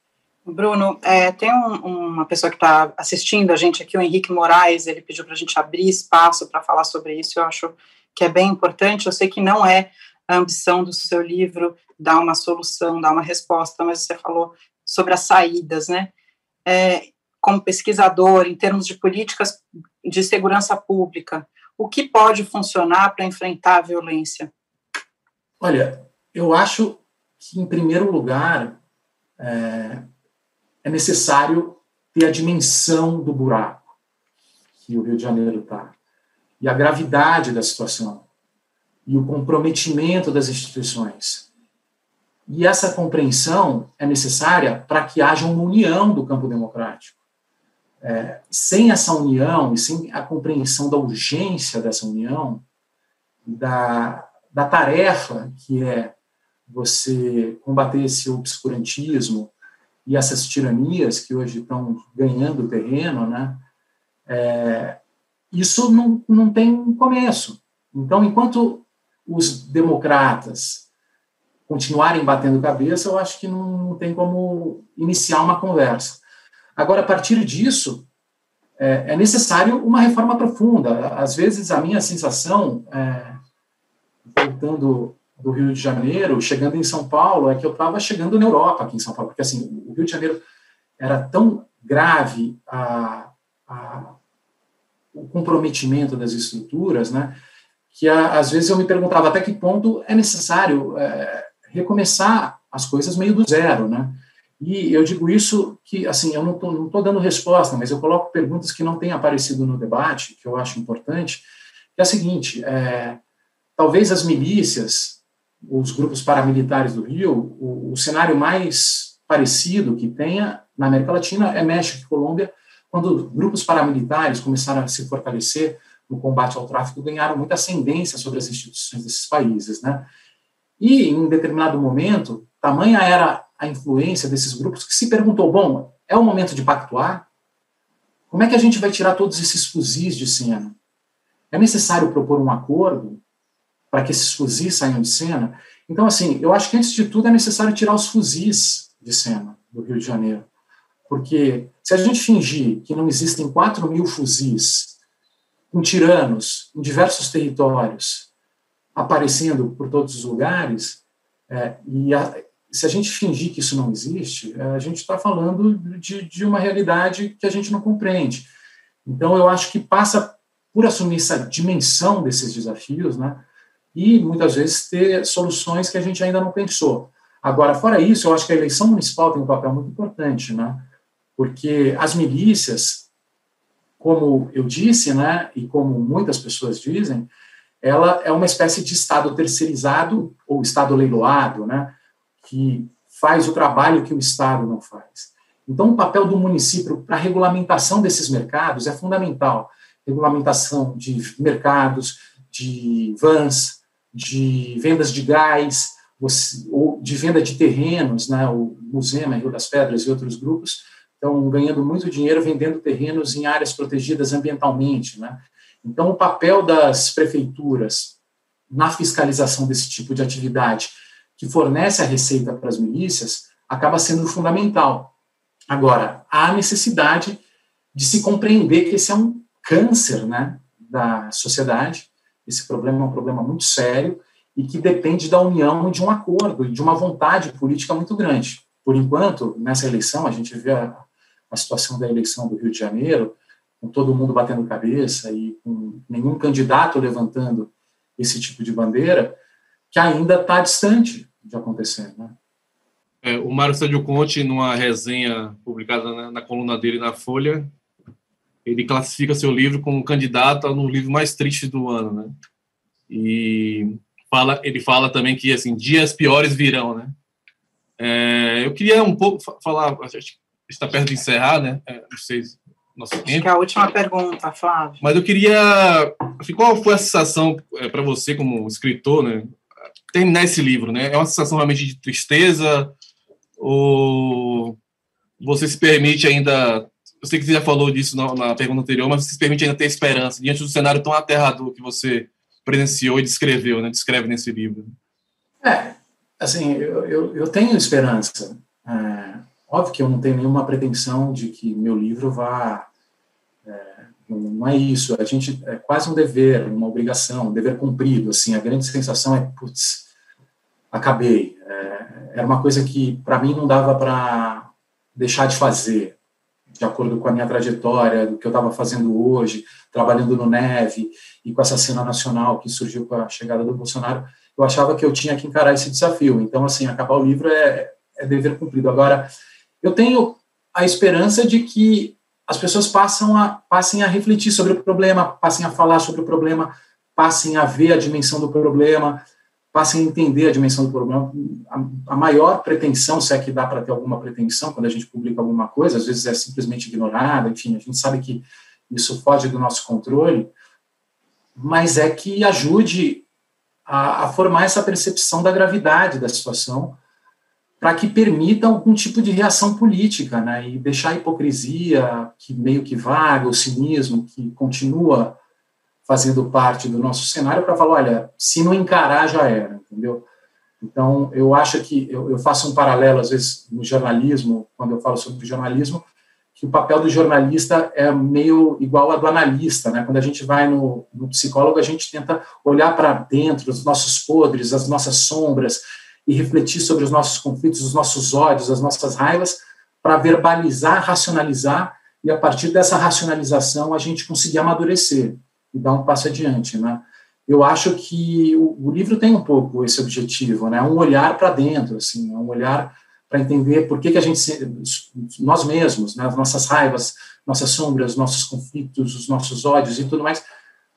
Bruno, é, tem um, uma pessoa que está assistindo a gente aqui, o Henrique Moraes, ele pediu para a gente abrir espaço para falar sobre isso, eu acho que é bem importante, eu sei que não é a ambição do seu livro dar uma solução, dar uma resposta, mas você falou sobre as saídas, né? É, como pesquisador, em termos de políticas de segurança pública, o que pode funcionar para enfrentar a violência? Olha, eu acho que, em primeiro lugar, é, é necessário ter a dimensão do buraco que o Rio de Janeiro está, e a gravidade da situação, e o comprometimento das instituições. E essa compreensão é necessária para que haja uma união do campo democrático. É, sem essa união e sem a compreensão da urgência dessa união, da, da tarefa que é você combater esse obscurantismo e essas tiranias que hoje estão ganhando terreno, né? É, isso não, não tem começo. Então, enquanto os democratas continuarem batendo cabeça, eu acho que não tem como iniciar uma conversa. Agora, a partir disso, é, é necessário uma reforma profunda. Às vezes, a minha sensação, é, voltando do Rio de Janeiro, chegando em São Paulo, é que eu estava chegando na Europa aqui em São Paulo, porque assim, o Rio de Janeiro era tão grave a, a, o comprometimento das estruturas, né, que a, às vezes eu me perguntava até que ponto é necessário é, recomeçar as coisas meio do zero, né? E eu digo isso que, assim, eu não estou dando resposta, mas eu coloco perguntas que não têm aparecido no debate, que eu acho importante, que é a seguinte, é, talvez as milícias, os grupos paramilitares do Rio, o, o, cenário mais parecido que tenha na América Latina é México e Colômbia, quando grupos paramilitares começaram a se fortalecer no combate ao tráfico, ganharam muita ascendência sobre as instituições desses países, né? E, em determinado momento, tamanha era a influência desses grupos que se perguntou: bom, é o momento de pactuar? Como é que a gente vai tirar todos esses fuzis de cena? É necessário propor um acordo para que esses fuzis saiam de cena? Então, assim, eu acho que antes de tudo é necessário tirar os fuzis de cena do Rio de Janeiro. Porque se a gente fingir que não existem 4 mil fuzis com tiranos em diversos territórios aparecendo por todos os lugares, é, e a, se a gente fingir que isso não existe, é, a gente está falando de, de uma realidade que a gente não compreende. Então, eu acho que passa por assumir essa dimensão desses desafios, né? E muitas vezes ter soluções que a gente ainda não pensou. Agora, fora isso, eu acho que a eleição municipal tem um papel muito importante, né? Porque as milícias, como eu disse, né, e como muitas pessoas dizem, ela é uma espécie de Estado terceirizado ou Estado leiloado, né, que faz o trabalho que o Estado não faz. Então, o papel do município para a regulamentação desses mercados é fundamental. Regulamentação de mercados, de vans, de vendas de gás, ou de venda de terrenos, né, o Museu Rio das Pedras e outros grupos estão ganhando muito dinheiro vendendo terrenos em áreas protegidas ambientalmente. Né? Então, o papel das prefeituras na fiscalização desse tipo de atividade que fornece a receita para as milícias acaba sendo fundamental. Agora, há necessidade de se compreender que esse é um câncer né, da sociedade, esse problema é um problema muito sério e que depende da união de um acordo e de uma vontade política muito grande. Por enquanto, nessa eleição, a gente vê a, a situação da eleição do Rio de Janeiro, com todo mundo batendo cabeça e com nenhum candidato levantando esse tipo de bandeira, que ainda está distante de acontecer. Né? É, o Mário Sérgio Conte, numa resenha publicada na, na, coluna dele na Folha, ele classifica seu livro como candidato no livro mais triste do ano, né? E fala, ele fala também que assim dias piores virão, né? É, eu queria um pouco falar, está perto de encerrar, né? É, não sei nosso Acho tempo. que é a última pergunta, Flávio. Mas eu queria, assim, qual foi a sensação é, para você como escritor, né? Terminar esse livro, né? É uma sensação realmente de tristeza ou você se permite ainda eu sei que você já falou disso na, na, pergunta anterior, mas se permite ainda ter esperança diante do cenário tão aterrador que você presenciou e descreveu, né? Descreve nesse livro. É, assim, eu, eu, eu tenho esperança. É, óbvio que eu não tenho nenhuma pretensão de que meu livro vá. É, não é isso. A gente é quase um dever, uma obrigação, um dever cumprido. Assim, a grande sensação é, putz, acabei. É, era uma coisa que para mim não dava para deixar de fazer de acordo com a minha trajetória, do que eu estava fazendo hoje, trabalhando no Neve e com essa cena nacional que surgiu com a chegada do Bolsonaro, eu achava que eu tinha que encarar esse desafio. Então, assim, acabar o livro é, é dever cumprido. Agora, eu tenho a esperança de que as pessoas passam a, passem a refletir sobre o problema, passem a falar sobre o problema, passem a ver a dimensão do problema, passem a entender a dimensão do problema. A, a maior pretensão, se é que dá para ter alguma pretensão quando a gente publica alguma coisa, às vezes é simplesmente ignorada, enfim, a gente sabe que isso foge do nosso controle, mas é que ajude a, a formar essa percepção da gravidade da situação para que permita algum tipo de reação política, né, e deixar a hipocrisia que meio que vaga, o cinismo que continua fazendo parte do nosso cenário para falar, olha, se não encarar já era, entendeu? Então, eu acho que eu, eu, faço um paralelo, às vezes, no jornalismo, quando eu falo sobre jornalismo, que o papel do jornalista é meio igual ao do analista, né? Quando a gente vai no, no psicólogo, a gente tenta olhar para dentro, os nossos podres, as nossas sombras, e refletir sobre os nossos conflitos, os nossos ódios, as nossas raivas, para verbalizar, racionalizar, e a partir dessa racionalização a gente conseguir amadurecer e dar um passo adiante, né? Eu acho que o, o livro tem um pouco esse objetivo, né? Um olhar para dentro, assim, um olhar para entender por que, que a gente, nós mesmos, né, as nossas raivas, nossas sombras, nossos conflitos, os nossos ódios e tudo mais,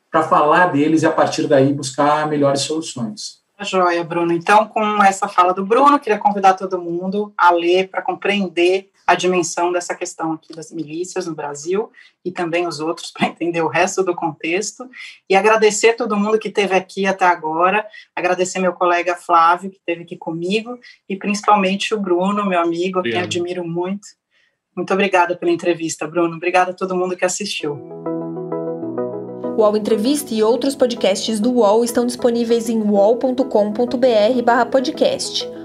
para falar deles e a partir daí buscar melhores soluções. Joia, Bruno. Então, com essa fala do Bruno, queria convidar todo mundo a ler para compreender a dimensão dessa questão aqui das milícias no Brasil e também os outros para entender o resto do contexto e agradecer todo mundo que esteve aqui até agora, agradecer meu colega Flávio que esteve aqui comigo e principalmente o Bruno, meu amigo, Obrigado. que admiro muito. Muito obrigada pela entrevista, Bruno. Obrigada a todo mundo que assistiu. O UOL Entrevista e outros podcasts do UOL estão disponíveis em uol.com.br/podcast.